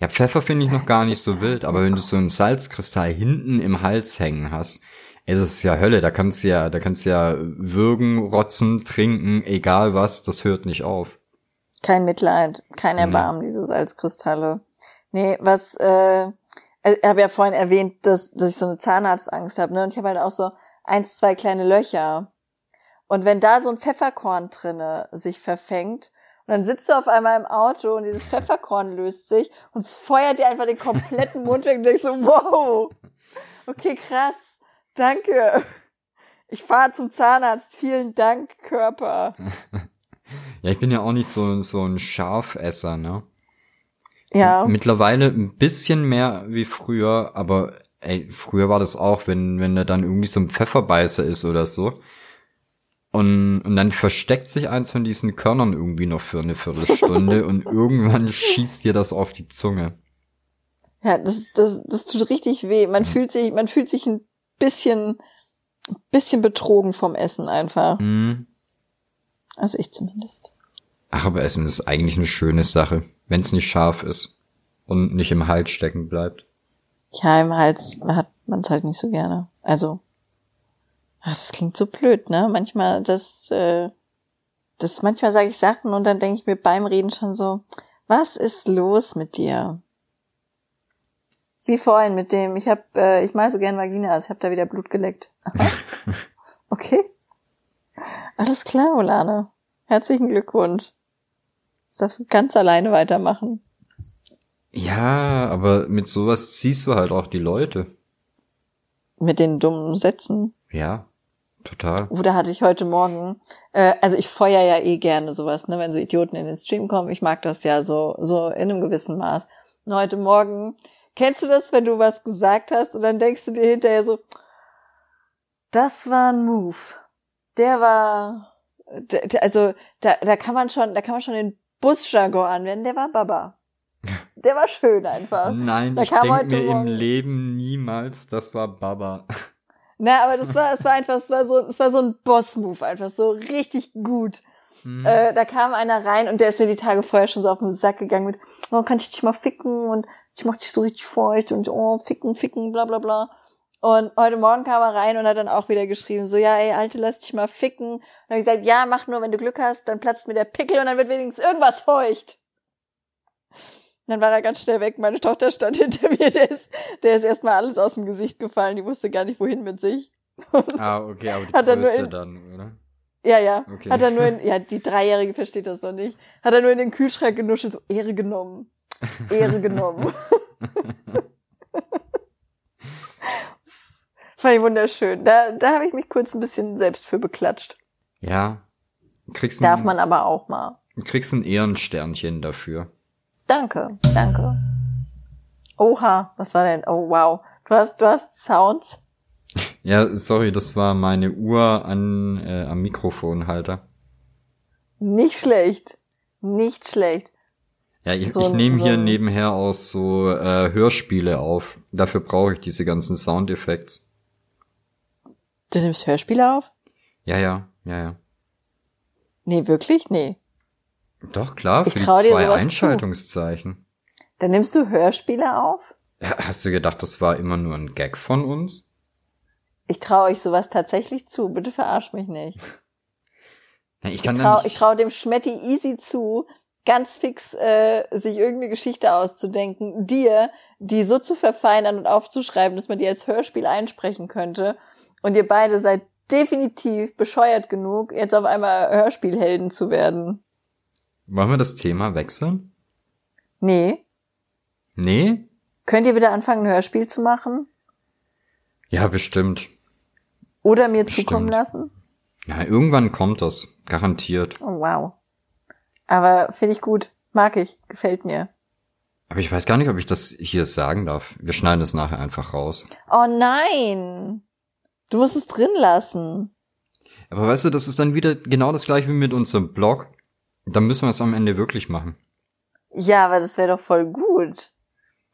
Ja, Pfeffer finde ich noch gar nicht so wild, aber wenn du so einen Salzkristall hinten im Hals hängen hast, ey, das ist ja Hölle, da kannst du ja, da kannst du ja würgen, rotzen, trinken, egal was, das hört nicht auf. Kein Mitleid, kein Nee. Erbarmen, diese Salzkristalle. Nee, was, äh, also ich habe ja vorhin erwähnt, dass, dass ich so eine Zahnarztangst habe, ne? Und ich habe halt auch so eins, zwei kleine Löcher. Und wenn da so ein Pfefferkorn drinne sich verfängt, und dann sitzt du auf einmal im Auto und dieses Pfefferkorn löst sich und es feuert dir einfach den kompletten *laughs* Mund weg und denkst so, wow, okay, krass, danke. Ich fahre zum Zahnarzt, vielen Dank, Körper. *laughs* Ja, ich bin ja auch nicht so, so ein Scharfesser, ne? Ja. Mittlerweile ein bisschen mehr wie früher, aber ey, früher war das auch, wenn, wenn da dann irgendwie so ein Pfefferbeißer ist oder so. Und, und dann versteckt sich eins von diesen Körnern irgendwie noch für eine Viertelstunde *laughs* und irgendwann schießt dir das auf die Zunge. Ja, das, das, das tut richtig weh. Man fühlt sich, man fühlt sich ein bisschen, ein bisschen betrogen vom Essen einfach. Mhm. Also ich zumindest. Ach, aber Essen ist eigentlich eine schöne Sache, wenn es nicht scharf ist und nicht im Hals stecken bleibt. Ja, im Hals hat man es halt nicht so gerne. Also, ach, das klingt so blöd, ne? Manchmal, das, äh, das manchmal sage ich Sachen und dann denke ich mir beim Reden schon so, was ist los mit dir? Wie vorhin mit dem, ich hab, äh, ich mal so gern Vaginas, ich hab da wieder Blut geleckt. *laughs* okay. Alles klar, Olane. Herzlichen Glückwunsch. Das darfst du ganz alleine weitermachen. Ja, aber mit sowas ziehst du halt auch die Leute. Mit den dummen Sätzen. Ja, total. Oder hatte ich heute Morgen, äh, also ich feuer ja eh gerne sowas, ne, wenn so Idioten in den Stream kommen. Ich mag das ja so, so in einem gewissen Maß. Und heute Morgen, kennst du das, wenn du was gesagt hast und dann denkst du dir hinterher so, das war ein Move. Der war, der, der, also da, da kann man schon, da kann man schon den Busjargon anwenden. Der war Baba. *laughs* Der war schön einfach. Nein, Da ich denke mir im Morgen- Leben niemals, das war Baba. Na, aber das war, es war einfach, es war so, es war so ein Boss-Move, einfach so richtig gut. Äh, da kam einer rein und der ist mir die Tage vorher schon so auf den Sack gegangen mit, oh, kann ich dich mal ficken und ich mach dich so richtig feucht und oh, ficken, ficken, bla bla bla. Und heute Morgen kam er rein und hat dann auch wieder geschrieben, so, ja, ey, Alte, lass dich mal ficken. Und dann hab ich gesagt, ja, mach nur, wenn du Glück hast, dann platzt mir der Pickel und dann wird wenigstens irgendwas feucht. Dann war er ganz schnell weg. Meine Tochter stand *laughs* hinter mir. Der ist, der ist erstmal alles aus dem Gesicht gefallen. Die wusste gar nicht, wohin mit sich. *laughs* Ah, okay, aber die Hat er nur in- dann, oder? Ja, ja. Okay. Hat er nur in, *laughs* ja, die Dreijährige versteht das noch nicht. Hat er nur in den Kühlschrank genuschelt, so Ehre genommen. Ehre genommen. Fand ich wunderschön. Da, da habe ich mich kurz ein bisschen selbst für beklatscht. Ja. Kriegst Darf ein, man aber auch mal. kriegst ein Ehrensternchen dafür. Danke, danke. Oha, was war denn? Oh wow. Du hast, du hast Sounds. Ja, sorry, das war meine Uhr an, äh, am Mikrofonhalter. Nicht schlecht. Nicht schlecht. Ja, ich, So ich nehme so hier nebenher auch so äh, Hörspiele auf. Dafür brauche ich diese ganzen Soundeffekte. Du nimmst Hörspiele auf? Ja, ja, ja, ja. Nee, wirklich? Nee. Doch, klar, Ich für die trau dir zwei sowas zu. Einschaltungszeichen. Dann nimmst du Hörspiele auf? Ja, hast du gedacht, das war immer nur ein Gag von uns? Ich traue euch sowas tatsächlich zu. Bitte verarsch mich nicht. *laughs* Ja, ich Ich kann da traue ich trau dem Schmetti easy zu, ganz fix äh, sich irgendeine Geschichte auszudenken, dir die so zu verfeinern und aufzuschreiben, dass man die als Hörspiel einsprechen könnte. Und ihr beide seid definitiv bescheuert genug, jetzt auf einmal Hörspielhelden zu werden. Wollen wir das Thema wechseln? Nee. Nee? Könnt ihr bitte anfangen, ein Hörspiel zu machen? Ja, bestimmt. Oder mir Bestimmt. zukommen lassen? Ja, irgendwann kommt das. Garantiert. Oh, wow. Aber finde ich gut. Mag ich. Gefällt mir. Aber ich weiß gar nicht, ob ich das hier sagen darf. Wir schneiden das nachher einfach raus. Oh nein! Du musst es drin lassen. Aber weißt du, das ist dann wieder genau das gleiche wie mit unserem Blog. Dann müssen wir es am Ende wirklich machen. Ja, aber das wäre doch voll gut.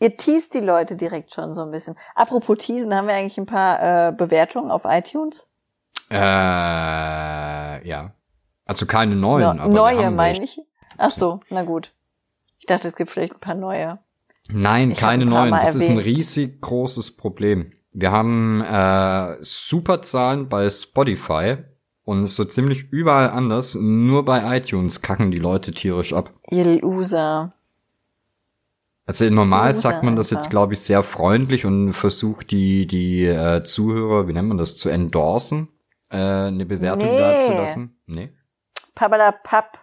Ihr teast die Leute direkt schon so ein bisschen. Apropos teasen, haben wir eigentlich ein paar äh, Bewertungen auf iTunes? Äh, ja. Also keine neuen, Ja, aber neue meine ich. Ach so, na gut. Ich dachte, es gibt vielleicht ein paar neue. Nein, Ich keine neuen. Das ist ein erwähnt. riesig großes Problem. Wir haben äh, super Zahlen bei Spotify und so ziemlich überall anders. Nur bei iTunes kacken die Leute tierisch ab. Ihr Loser. Also normal Loser sagt man das einfach. jetzt, glaube ich, sehr freundlich und versucht die, die äh, Zuhörer, wie nennt man das, zu endorsen, äh, eine Bewertung Nee. dazulassen. Nee. Pappala Papp.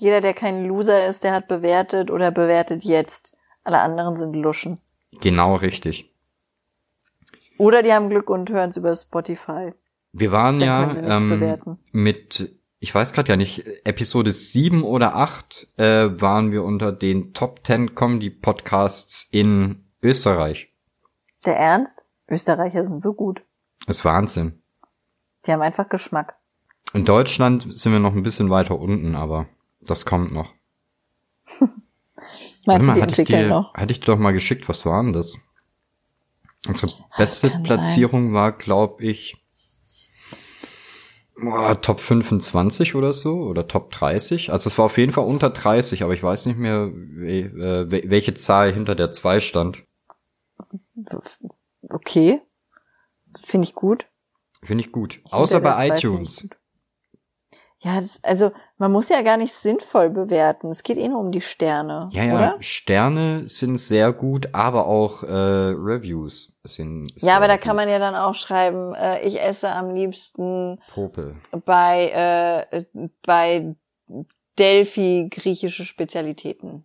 Jeder, der kein Loser ist, der hat bewertet oder bewertet jetzt. Alle anderen sind Luschen. Genau richtig. Oder die haben Glück und hören es über Spotify. Wir waren Dann ja ähm, mit, ich weiß gerade ja nicht, Episode 7 oder 8 äh, waren wir unter den Top 10 Comedy Podcasts in Österreich. Der Ernst? Österreicher sind so gut. Das ist Wahnsinn. Die haben einfach Geschmack. In Deutschland sind wir noch ein bisschen weiter unten, aber das kommt noch. *laughs* Meinst du, die hatte ich, entwickeln dir, noch? hatte ich dir doch mal geschickt, was war denn das? Unsere beste Platzierung war, glaube ich, boah, Top 25 oder so, oder Top 30. Also es war auf jeden Fall unter 30, aber ich weiß nicht mehr, äh, we- welche Zahl hinter der 2 stand. Okay. Finde ich gut. Finde ich gut. Außer Hinter der bei iTunes. Ja, das, also man muss ja gar nicht sinnvoll bewerten. Es geht eh nur um die Sterne, Ja, ja, oder? Sterne sind sehr gut, aber auch äh, Reviews sind Ja, aber sehr da kann man ja dann auch schreiben, äh, ich esse am liebsten Popel. bei äh, bei Delphi griechische Spezialitäten.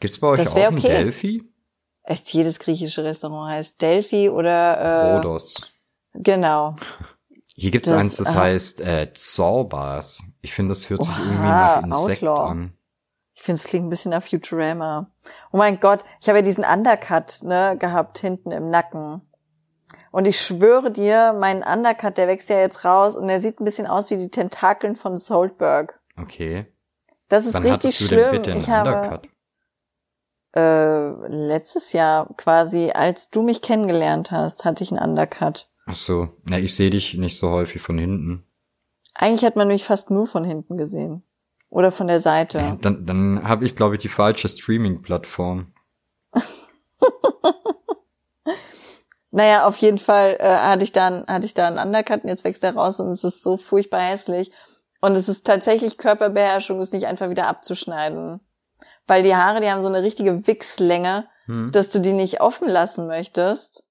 Gibt's bei euch Das auch okay. Delphi? Es jedes griechische Restaurant heißt Delphi oder äh, Rhodos. genau. *laughs* Hier gibt's Das- eins, das aha. heißt äh, Zorbas. Ich finde, das hört sich Oha, irgendwie nach Insekt Outlaw. an. Ich finde, es klingt ein bisschen nach Futurama. Oh mein Gott, ich habe ja diesen Undercut ne, gehabt hinten im Nacken. Und ich schwöre dir, mein Undercut, der wächst ja jetzt raus und der sieht ein bisschen aus wie die Tentakeln von Saltberg. Okay. Das ist Wann richtig du schlimm. denn bitte einen ich habe äh, letztes Jahr quasi, als du mich kennengelernt hast, hatte ich einen Undercut. Ach so. Na, ich sehe dich nicht so häufig von hinten. Eigentlich hat man mich fast nur von hinten gesehen. Oder von der Seite. Dann, dann habe ich, glaube ich, die falsche Streaming-Plattform. *laughs* Naja, auf jeden Fall äh, hatte ich dann hatte ich da einen Undercut und jetzt wächst er raus und es ist so furchtbar hässlich. Und es ist tatsächlich Körperbeherrschung, es nicht einfach wieder abzuschneiden. Weil die Haare, die haben so eine richtige Wichslänge, Hm. dass du die nicht offen lassen möchtest.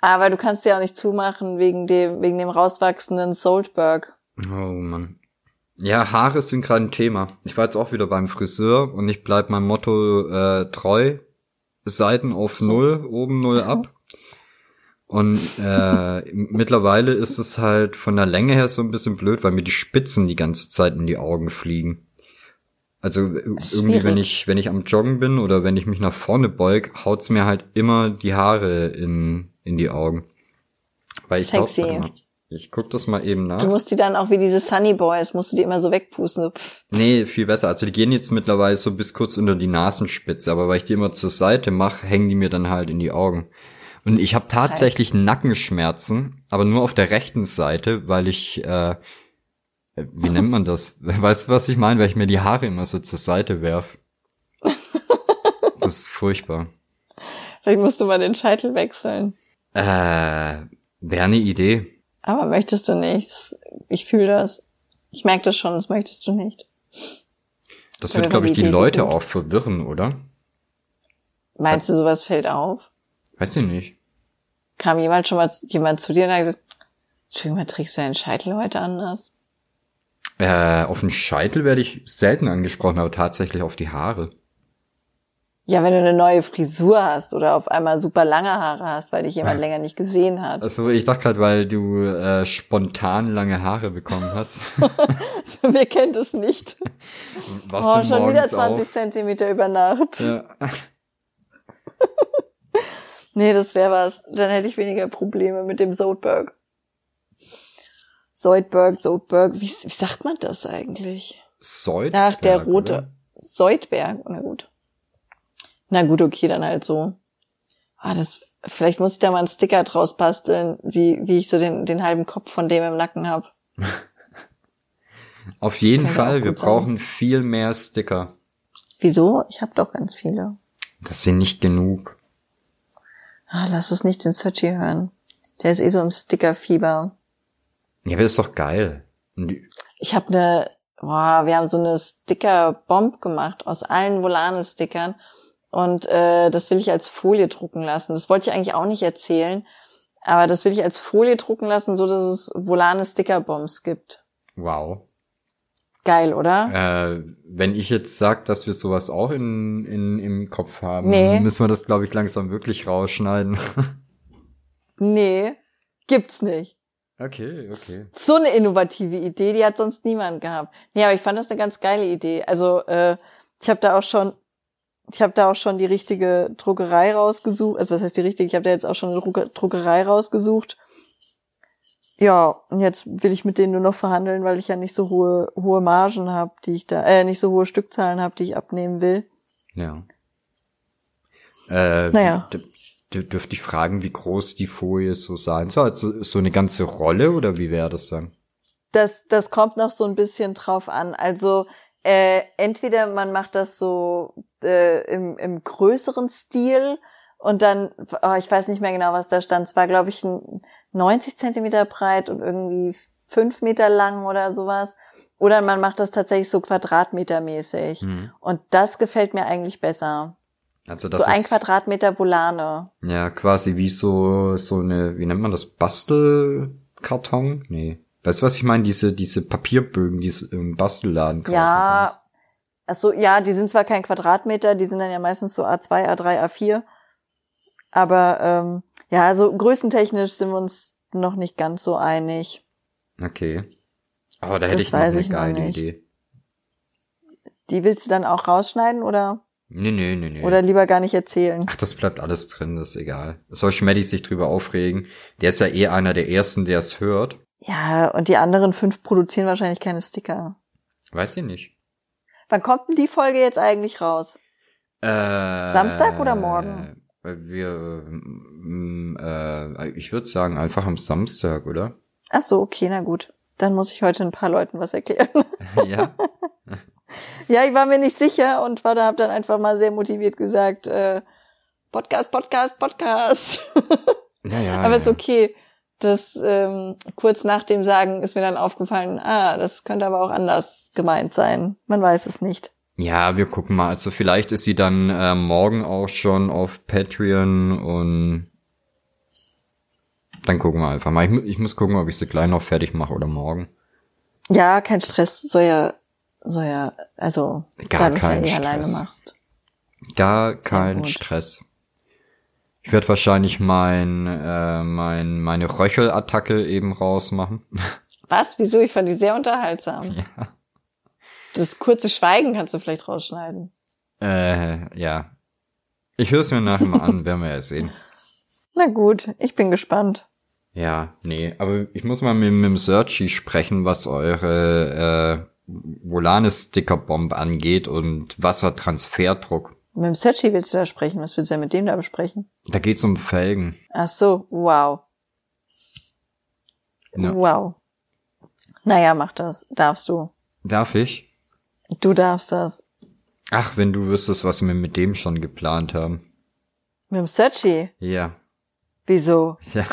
Aber du kannst sie auch nicht zumachen wegen dem, wegen dem rauswachsenden Saltberg. Oh Mann. Ja, Haare sind gerade ein Thema. Ich war jetzt auch wieder beim Friseur und ich bleib meinem Motto äh, treu. Seiten auf So. null, oben null ab. Und äh, mittlerweile ist es halt von der Länge her so ein bisschen blöd, weil mir die Spitzen die ganze Zeit in die Augen fliegen. Also äh, irgendwie, wenn ich, wenn ich am Joggen bin oder wenn ich mich nach vorne beug, haut's mir halt immer die Haare in, in die Augen. Weil ich glaub, Sexy. mal, ich guck das mal eben nach. Du musst die dann auch wie diese Sunny Boys, musst du die immer so wegpusten. So, pff. Nee, viel besser. Also die gehen jetzt mittlerweile so bis kurz unter die Nasenspitze, aber weil ich die immer zur Seite mache, hängen die mir dann halt in die Augen. Und ich habe tatsächlich Nackenschmerzen, aber nur auf der rechten Seite, weil ich, äh, wie nennt man das? *laughs* Weißt du, was ich meine? Weil ich mir die Haare immer so zur Seite werf. *laughs* Das ist furchtbar. Vielleicht musst du mal den Scheitel wechseln. Äh, wäre eine Idee. Aber möchtest du nicht. Ich fühle das. Ich merke das schon, das möchtest du nicht. Das wird, glaube ich, die so Leute auch verwirren, oder? Meinst du, sowas fällt auf? Weiß ich nicht. Kam jemand schon mal jemand zu dir und hat gesagt, Entschuldigung, trägst du deinen Scheitel heute anders? Äh, auf den Scheitel werde ich selten angesprochen, aber tatsächlich auf die Haare. Ja, wenn du eine neue Frisur hast oder auf einmal super lange Haare hast, weil dich jemand länger nicht gesehen hat. Also ich dachte gerade, weil du äh, spontan lange Haare bekommen hast. *laughs* Wer kennt es nicht? Warst oh, schon wieder morgens 20 auf? Zentimeter über Nacht. Ja. *laughs* Nee, das wäre was. Dann hätte ich weniger Probleme mit dem Soldberg. Soldberg, Soldberg, wie, wie sagt man das eigentlich? Soldberg, Ach, der rote. oder? Soldberg, na gut. Na gut, okay, dann halt so. Ah, das, vielleicht muss ich da mal einen Sticker draus basteln, wie, wie ich so den, den halben Kopf von dem im Nacken hab. *laughs* Auf jeden Fall, wir sein. brauchen viel mehr Sticker. Wieso? Ich hab doch ganz viele. Das sind nicht genug. Ah, lass es nicht den Searchy hören. Der ist eh so im Stickerfieber. Ja, aber das ist doch geil. Ich habe eine boah, wir haben so eine Sticker-Bomb gemacht aus allen Volane-Stickern. Und äh, das will ich als Folie drucken lassen. Das wollte ich eigentlich auch nicht erzählen. Aber das will ich als Folie drucken lassen, so dass es Volane Sticker-Bombs gibt. Wow. Geil, oder? Äh, wenn ich jetzt sag, dass wir sowas auch in, in, im Kopf haben, Nee. müssen wir das, glaube ich, langsam wirklich rausschneiden. *laughs* Nee, gibt's nicht. okay, okay. So eine innovative Idee, die hat sonst niemand gehabt. Nee, aber ich fand das eine ganz geile Idee. Also, äh, ich habe da auch schon, ich habe da auch schon die richtige Druckerei rausgesucht. Also was heißt die richtige? Ich habe da jetzt auch schon eine Druck- Druckerei rausgesucht. Ja, und jetzt will ich mit denen nur noch verhandeln, weil ich ja nicht so hohe hohe Margen habe, die ich da, äh, nicht so hohe Stückzahlen habe, die ich abnehmen will. Ja. Äh, Naja. Dürfte ich fragen, wie groß die Folie so sein soll? Also so eine ganze Rolle oder wie wäre das dann? das, das kommt noch so ein bisschen drauf an. Also äh, entweder man macht das so äh, im, im größeren Stil und dann, oh, ich weiß nicht mehr genau, was da stand. Es war, glaube ich, ein 90 Zentimeter breit und irgendwie fünf Meter lang oder sowas. Oder man macht das tatsächlich so quadratmetermäßig. Hm. Und das gefällt mir eigentlich besser. Also das so ein ist Quadratmeter Volane. ja quasi wie so so eine, wie nennt man das, Bastelkarton? Nee. Weißt du, was ich meine? Diese diese Papierbögen, die es im Bastelladen kaufen Ja, kannst. ach so, ja, die sind zwar kein Quadratmeter, die sind dann ja meistens so A2, A3, A4. Aber ähm, ja, also größentechnisch sind wir uns noch nicht ganz so einig. Okay. Aber da Das hätte ich noch eine ich noch geile nicht. Idee. Die willst du dann auch rausschneiden oder, Nee, nee, nee, nee. oder lieber gar nicht erzählen? Ach, das bleibt alles drin, das ist egal. Soll Schmeddi sich drüber aufregen? Der ist ja eh einer der ersten, der es hört. Ja, und die anderen fünf produzieren wahrscheinlich keine Sticker. Weiß ich nicht. Wann kommt denn die Folge jetzt eigentlich raus? Äh, Samstag oder morgen? Wir, ähm, äh, ich würde sagen einfach am Samstag, oder? Ach so, okay, na gut. Dann muss ich heute ein paar Leuten was erklären. *laughs* ja. *laughs* Ja, ich war mir nicht sicher und war da hab dann einfach mal sehr motiviert gesagt, äh, Podcast, Podcast, Podcast. *laughs* Ja, ja. Aber ja. ist okay. Das ähm, kurz nach dem Sagen ist mir dann aufgefallen, ah, das könnte aber auch anders gemeint sein. Man weiß es nicht. Ja, wir gucken mal. Also vielleicht ist sie dann äh, morgen auch schon auf Patreon und dann gucken wir einfach mal. Ich, ich muss gucken, ob ich sie gleich noch fertig mache oder morgen. Ja, kein Stress. Soll ja, soll ja, also Gar da du es ja kein eh alleine Stress. machst. Gar kein gut. Stress. Ich werde wahrscheinlich mein, äh, mein, meine Röchelattacke eben rausmachen. *laughs* Was? Wieso? Ich fand die sehr unterhaltsam. ja. Das kurze Schweigen kannst du vielleicht rausschneiden. Äh, ja. Ich höre es mir nachher mal an, *laughs* werden wir ja sehen. Na gut, ich bin gespannt. Ja, nee, aber ich muss mal mit, mit dem Searchy sprechen, was eure äh, Volane-Sticker-Bomb angeht und Wassertransferdruck. Mit dem Searchy willst du da sprechen? Was willst du denn mit dem da besprechen? Da geht's um Felgen. Ach so, wow. Ja. Wow. Naja, mach das. Darfst du. Darf ich? Du darfst das. Ach, wenn du wüsstest, was wir mit dem schon geplant haben. Mit dem Searchy? Ja. Wieso? *laughs* Ja.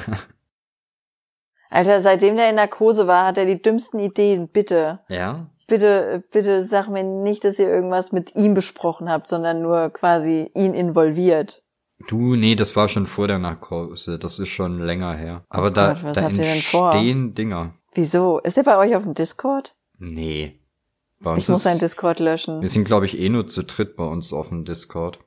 Alter, seitdem der in Narkose war, hat er die dümmsten Ideen. Bitte. Ja? Bitte, bitte sag mir nicht, dass ihr irgendwas mit ihm besprochen habt, sondern nur quasi ihn involviert. Du, nee, das war schon vor der Narkose. Das ist schon länger her. Aber da, Oh Gott, was da habt ihr denn vor? entstehen Dinger. Wieso? Ist er bei euch auf dem Discord? Nee. Bei uns Ich muss seinen Discord löschen. wir sind, glaube ich, eh nur zu dritt bei uns auf dem Discord.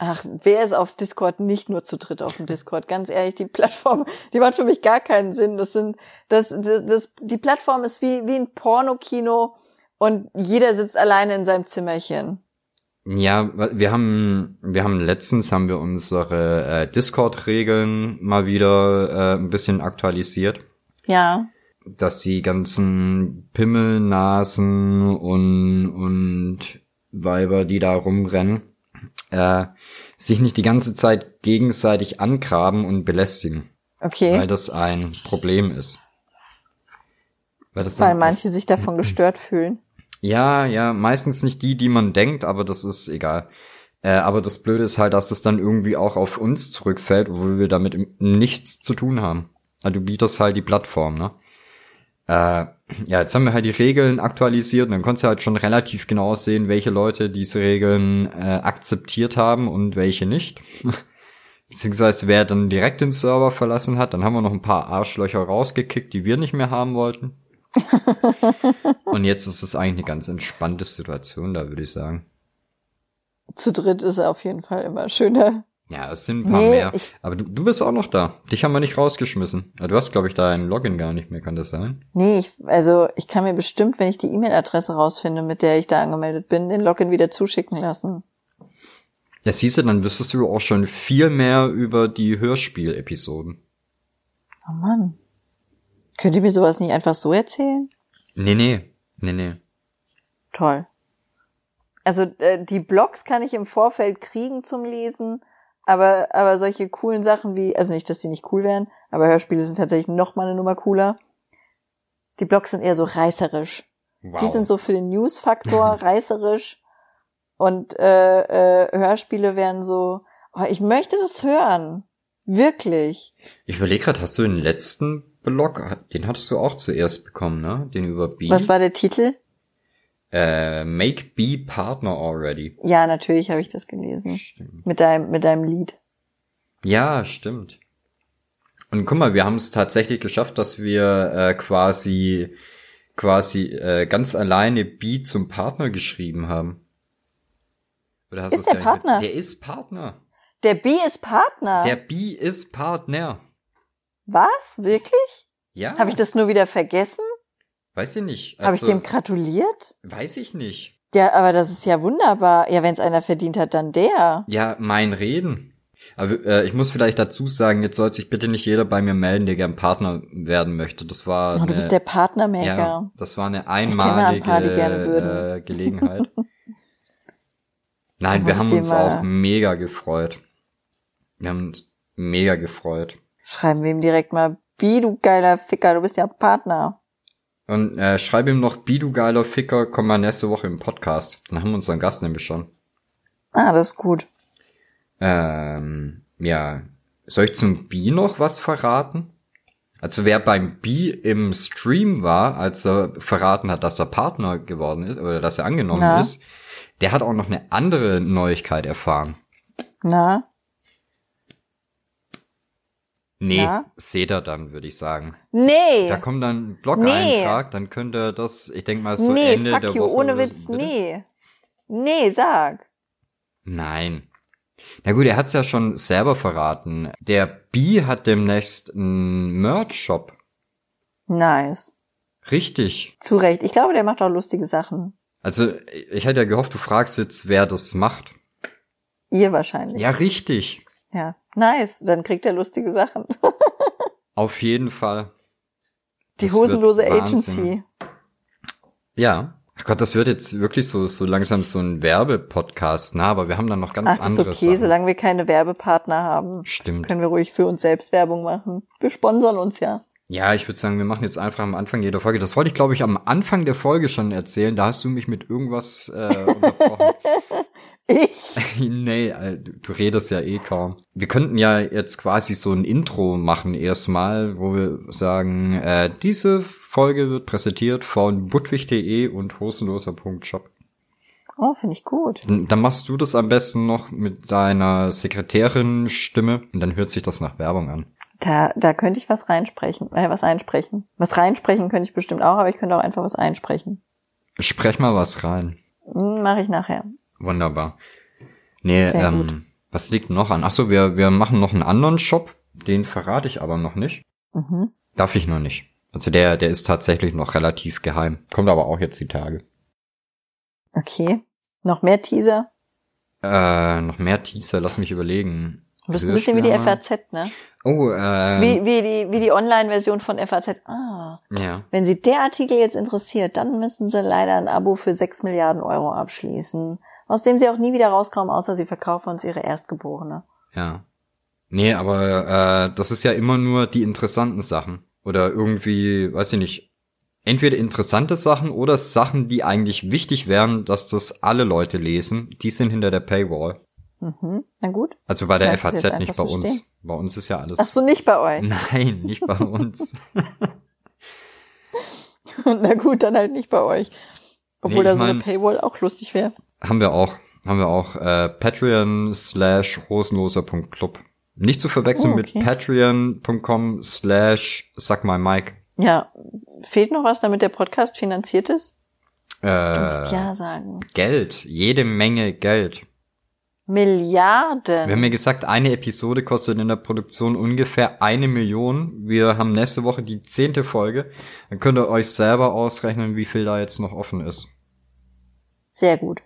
Ach, wer ist auf Discord nicht nur zu dritt auf dem Discord? Ganz ehrlich, die Plattform, die macht für mich gar keinen Sinn. Das sind, das, das, das die Plattform ist wie, wie ein Pornokino und jeder sitzt alleine in seinem Zimmerchen. Ja, wir haben, wir haben letztens haben wir unsere äh, Discord-Regeln mal wieder äh, ein bisschen aktualisiert, Ja. dass die ganzen Pimmelnasen und und Weiber, die da rumrennen, äh, sich nicht die ganze Zeit gegenseitig angraben und belästigen, Okay. weil das ein Problem ist. Weil, das Weil manche sich davon *laughs* gestört fühlen. Ja, ja, meistens nicht die, die man denkt, aber das ist egal. Äh, aber das Blöde ist halt, dass es dann irgendwie auch auf uns zurückfällt, obwohl wir damit nichts zu tun haben. Also du bietest halt die Plattform, ne? Äh, ja, jetzt haben wir halt die Regeln aktualisiert und dann konntest du halt schon relativ genau sehen, welche Leute diese Regeln äh, akzeptiert haben und welche nicht. *laughs* Beziehungsweise wer dann direkt den Server verlassen hat, dann haben wir noch ein paar Arschlöcher rausgekickt, die wir nicht mehr haben wollten. *laughs* und jetzt ist es eigentlich eine ganz entspannte Situation, da würde ich sagen. Zu dritt ist er auf jeden Fall immer schöner. Ja, es sind ein paar Nee, mehr. Aber du, du bist auch noch da. Dich haben wir nicht rausgeschmissen. Du hast, glaube ich, dein Login gar nicht mehr, kann das sein? Nee, ich, also ich kann mir bestimmt, wenn ich die E-Mail-Adresse rausfinde, mit der ich da angemeldet bin, den Login wieder zuschicken lassen. Ja, siehst du, dann wüsstest du auch schon viel mehr über die Hörspiel-Episoden. Oh Mann. Könnt ihr mir sowas nicht einfach so erzählen? Nee, nee. Nee, nee. Toll. Also äh, die Blogs kann ich im Vorfeld kriegen zum Lesen, aber aber solche coolen Sachen wie, also nicht, dass die nicht cool wären, aber Hörspiele sind tatsächlich noch mal eine Nummer cooler. Die Blogs sind eher so reißerisch. Wow. Die sind so für den News-Faktor *laughs* reißerisch und äh, äh, Hörspiele wären so, oh, ich möchte das hören. Wirklich. Ich überlege gerade, hast du den letzten Blog, den hattest du auch zuerst bekommen, ne? Den über B. Was war der Titel? Äh, Make B Partner Already. Ja, natürlich habe ich das gelesen. Stimmt. Mit deinem, mit deinem Lied. Ja, stimmt. Und guck mal, wir haben es tatsächlich geschafft, dass wir äh, quasi quasi äh, ganz alleine B zum Partner geschrieben haben. Ist der Partner? Mit? Der ist Partner. Der B ist Partner. Der B ist Partner. Was? Wirklich? Ja. Habe ich das nur wieder vergessen? Weiß ich nicht. Habe ich Also, dem gratuliert? Weiß ich nicht. Ja, aber das ist ja wunderbar. Ja, wenn es einer verdient hat, dann der. Ja, mein Reden. Aber äh, ich muss vielleicht dazu sagen, jetzt soll sich bitte nicht jeder bei mir melden, der gern Partner werden möchte. Das war Oh, du eine, bist der Partnermaker. ja, das war eine kenne ein einmalige paar, äh, Gelegenheit. *laughs* Nein, wir haben uns auch mega gefreut. Wir haben uns mega gefreut. Schreiben wir ihm direkt mal, wie du geiler Ficker, du bist ja Partner. Und äh, schreib ihm noch, Bi, du geiler Ficker, komm mal nächste Woche im Podcast. Dann haben wir unseren Gast nämlich schon. Ah, das ist gut. Ähm, ja. Soll ich zum Bi noch was verraten? Also wer beim Bi im Stream war, als er verraten hat, dass er Partner geworden ist oder dass er angenommen Na? ist, der hat auch noch eine andere Neuigkeit erfahren. Na? Nee, seht ihr dann, würde ich sagen. Nee. Da kommt dann ein Blog-Eintrag, dann könnt ihr das, ich denke mal so nee, Ende fuck der you, Woche. ohne Witz, Bitte? nee. Nee, sag. Nein. Na gut, er hat's ja schon selber verraten. Der Bi hat demnächst einen Merch-Shop. Nice. Richtig. Zu Recht. Ich glaube, der macht auch lustige Sachen. Also, ich hätte ja gehofft, du fragst jetzt, wer das macht. Ihr wahrscheinlich. Ja, richtig. Ja. Nice. Dann kriegt er lustige Sachen. *laughs* Auf jeden Fall. Die Das hosenlose. Agency. Ja. Ach Gott, das wird jetzt wirklich so, so langsam so ein Werbepodcast, na, aber wir haben dann noch ganz Ach, das ist okay, Sachen. solange wir keine Werbepartner haben, Stimmt. können wir ruhig für uns selbst Werbung machen. Wir sponsern uns ja. Ja, ich würde sagen, wir machen jetzt einfach am Anfang jeder Folge. Das wollte ich, glaube ich, am Anfang der Folge schon erzählen. Da hast du mich mit irgendwas äh, unterbrochen. *laughs* Ich? *laughs* nee, äh, du redest ja eh kaum. Wir könnten ja jetzt quasi so ein Intro machen erstmal, wo wir sagen, äh, diese Folge wird präsentiert von budwig.de und hosenloser.shop. Oh, finde ich gut. Dann dann machst du das am besten noch mit deiner Sekretärin-Stimme und dann hört sich das nach Werbung an. Da, da könnte ich was reinsprechen, äh, was einsprechen. Was reinsprechen könnte ich bestimmt auch, aber ich könnte auch einfach was einsprechen. Sprech mal was rein. Hm, Mache ich nachher. Wunderbar. Nee, Sehr gut. ähm, was liegt noch an? Ach so, wir, wir machen noch einen anderen Shop. Den verrate ich aber noch nicht. Mhm. Darf ich noch nicht. Also der, der ist tatsächlich noch relativ geheim. Kommt aber auch jetzt die Tage. Okay. Noch mehr Teaser? Äh, noch mehr Teaser, lass mich überlegen. Du bist ein bisschen wie die FAZ, ne? Oh, äh, Wie, wie die, wie die Online-Version von FAZ. Ah. ja. Wenn Sie der Artikel jetzt interessiert, dann müssen Sie leider ein Abo für 6 Milliarden Euro abschließen, aus dem Sie auch nie wieder rauskommen, außer Sie verkaufen uns Ihre Erstgeborene. Ja. Nee, aber äh, das ist ja immer nur die interessanten Sachen. Oder irgendwie, weiß ich nicht, entweder interessante Sachen oder Sachen, die eigentlich wichtig wären, dass das alle Leute lesen, die sind hinter der Paywall. Mhm. Na gut. Also bei Ich der FAZ, nicht bei uns. stehen. Bei uns ist ja alles. Ach so, nicht bei euch. Nein, nicht bei *laughs* uns. Na gut, dann halt nicht bei euch. Obwohl Nee, da so eine mein- Paywall auch lustig wäre. Haben wir auch. Haben wir auch. Äh, Patreon slash hosenloser.club. Nicht zu verwechseln Oh, okay. mit patreon.com slash sag mal Mike. Ja, fehlt noch was, damit der Podcast finanziert ist? Du musst Äh, ja sagen. Geld. Jede Menge Geld. Milliarden. Wir haben ja gesagt, eine Episode kostet in der Produktion ungefähr eine Million. Wir haben nächste Woche die zehnte Folge. Dann könnt ihr euch selber ausrechnen, wie viel da jetzt noch offen ist. Sehr gut.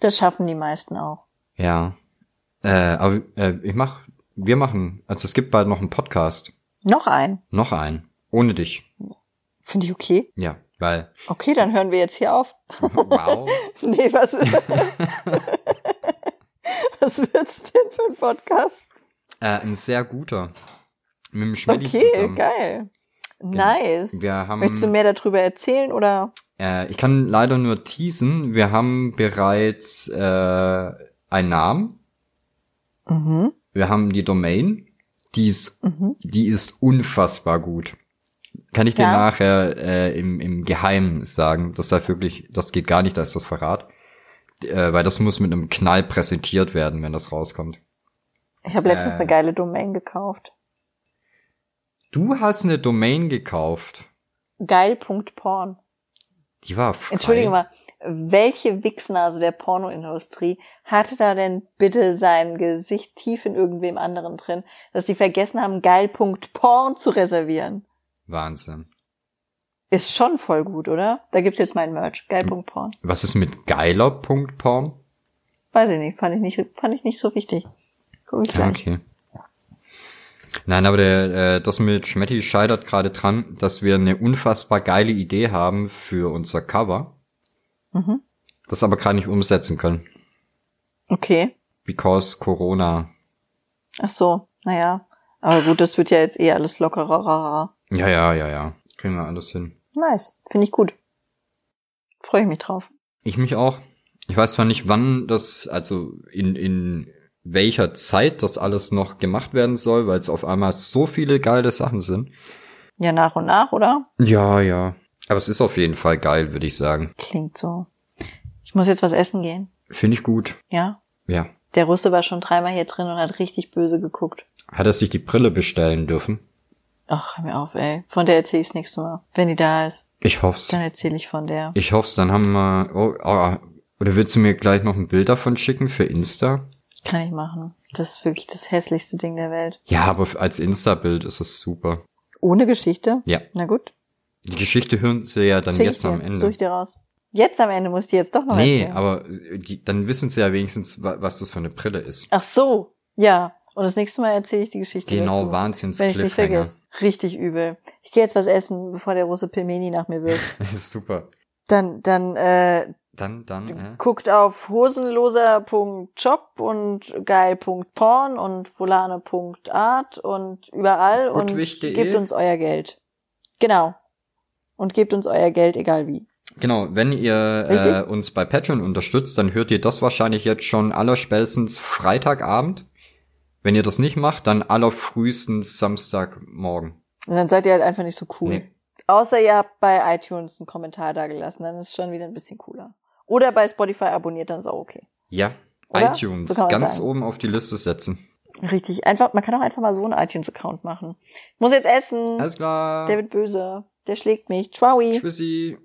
Das schaffen die meisten auch. Ja. Äh, aber äh, ich mach, wir machen, also es gibt bald noch einen Podcast. Noch ein. Noch einen. Ohne dich. Finde ich okay. Ja, weil, Okay, dann hören wir jetzt hier auf. wow. *laughs* Nee, was, *laughs* was wird's denn für ein Podcast? äh, ein sehr guter. Mit dem Schmidti Okay, zusammen. geil. Nice. Wir haben, Möchtest du mehr darüber erzählen oder? Äh, ich kann leider nur teasen. Wir haben bereits äh, einen Namen. Mhm. Wir haben die Domain. Die ist, Mhm. die ist unfassbar gut. Kann ich dir Ja. nachher äh, im, im Geheimen sagen. Das da wirklich, das geht gar nicht, da ist das Verrat. Äh, weil das muss mit einem Knall präsentiert werden, wenn das rauskommt. Ich habe letztens Äh. eine geile Domain gekauft. Du hast eine Domain gekauft. Geil.porn. Die war frei. Entschuldige mal, welche Wichsnase der Pornoindustrie hatte da denn bitte sein Gesicht tief in irgendwem anderen drin, dass die vergessen haben, geil.porn zu reservieren? Wahnsinn. Ist schon voll gut, oder? Da gibt's jetzt mein Merch. Geil.porn. Was ist mit geiler.porn? Weiß ich nicht, fand ich nicht, fand ich nicht so wichtig. Guck ich gleich. Okay. Nein, aber der, äh, das mit Schmetti scheitert gerade dran, dass wir eine unfassbar geile Idee haben für unser Cover, Mhm. das aber gerade nicht umsetzen können. Okay. Because Corona. Ach so, naja. Aber gut, das wird ja jetzt eh alles lockerer. Ja, ja, ja, ja. Kriegen wir alles hin. Nice. Finde ich gut. Freue ich mich drauf. Ich mich auch. Ich weiß zwar nicht, wann das, also in, in welcher Zeit das alles noch gemacht werden soll, weil es auf einmal so viele geile Sachen sind. Ja, nach und nach, oder? Ja, ja. Aber es ist auf jeden Fall geil, würde ich sagen. Klingt so. Ich muss jetzt was essen gehen. Finde ich gut. Ja? Ja. Der Russe war schon dreimal hier drin und hat richtig böse geguckt. Hat er sich die Brille bestellen dürfen? Ach, hör mir auf, ey. Von der erzähle ich das nächste Mal. Wenn die da ist, Ich hoff's. dann erzähle ich von der. Ich hoff's, dann haben wir. Oh, oh, oder willst du mir gleich noch ein Bild davon schicken für Insta? Kann ich machen. Das ist wirklich das hässlichste Ding der Welt. Ja, aber als Insta-Bild ist es super. Ohne Geschichte? Ja. Na gut. Die Geschichte hören sie ja dann Schick jetzt am. Ende. Such ich dir raus. Jetzt am Ende muss ich dir jetzt doch noch nee, erzählen. aber die, dann wissen sie ja wenigstens, wa- was das für eine Brille ist. Ach so. Ja. Und das nächste Mal erzähle ich die Geschichte Genau, dazu. Wahnsinns Wenn ich nicht Cliffhanger. vergesse. Richtig übel. Ich gehe jetzt was essen, bevor der Russe Pilmeni nach mir wirft. *laughs* Super. Dann, dann, äh, Dann, dann, äh. guckt auf hosenloser.shop und geil.porn und volane.art und überall und gebt uns euer Geld. Genau. Und gebt uns euer Geld, egal wie. Genau, wenn ihr äh, uns bei Patreon unterstützt, dann hört ihr das wahrscheinlich jetzt schon allerspätestens Freitagabend. Wenn ihr das nicht macht, dann allerfrühestens Samstagmorgen. Und dann seid ihr halt einfach nicht so cool. Nee. Außer ihr habt bei iTunes einen Kommentar dagelassen, dann ist es schon wieder ein bisschen cooler. Oder bei Spotify abonniert, dann ist auch okay. Ja, Oder? iTunes So ganz sagen. oben auf die Liste setzen. Richtig. Einfach, man kann auch einfach mal so einen iTunes-Account machen. Ich muss jetzt essen. Alles klar. Der wird böse. Der schlägt mich. Ciao. Tschüssi.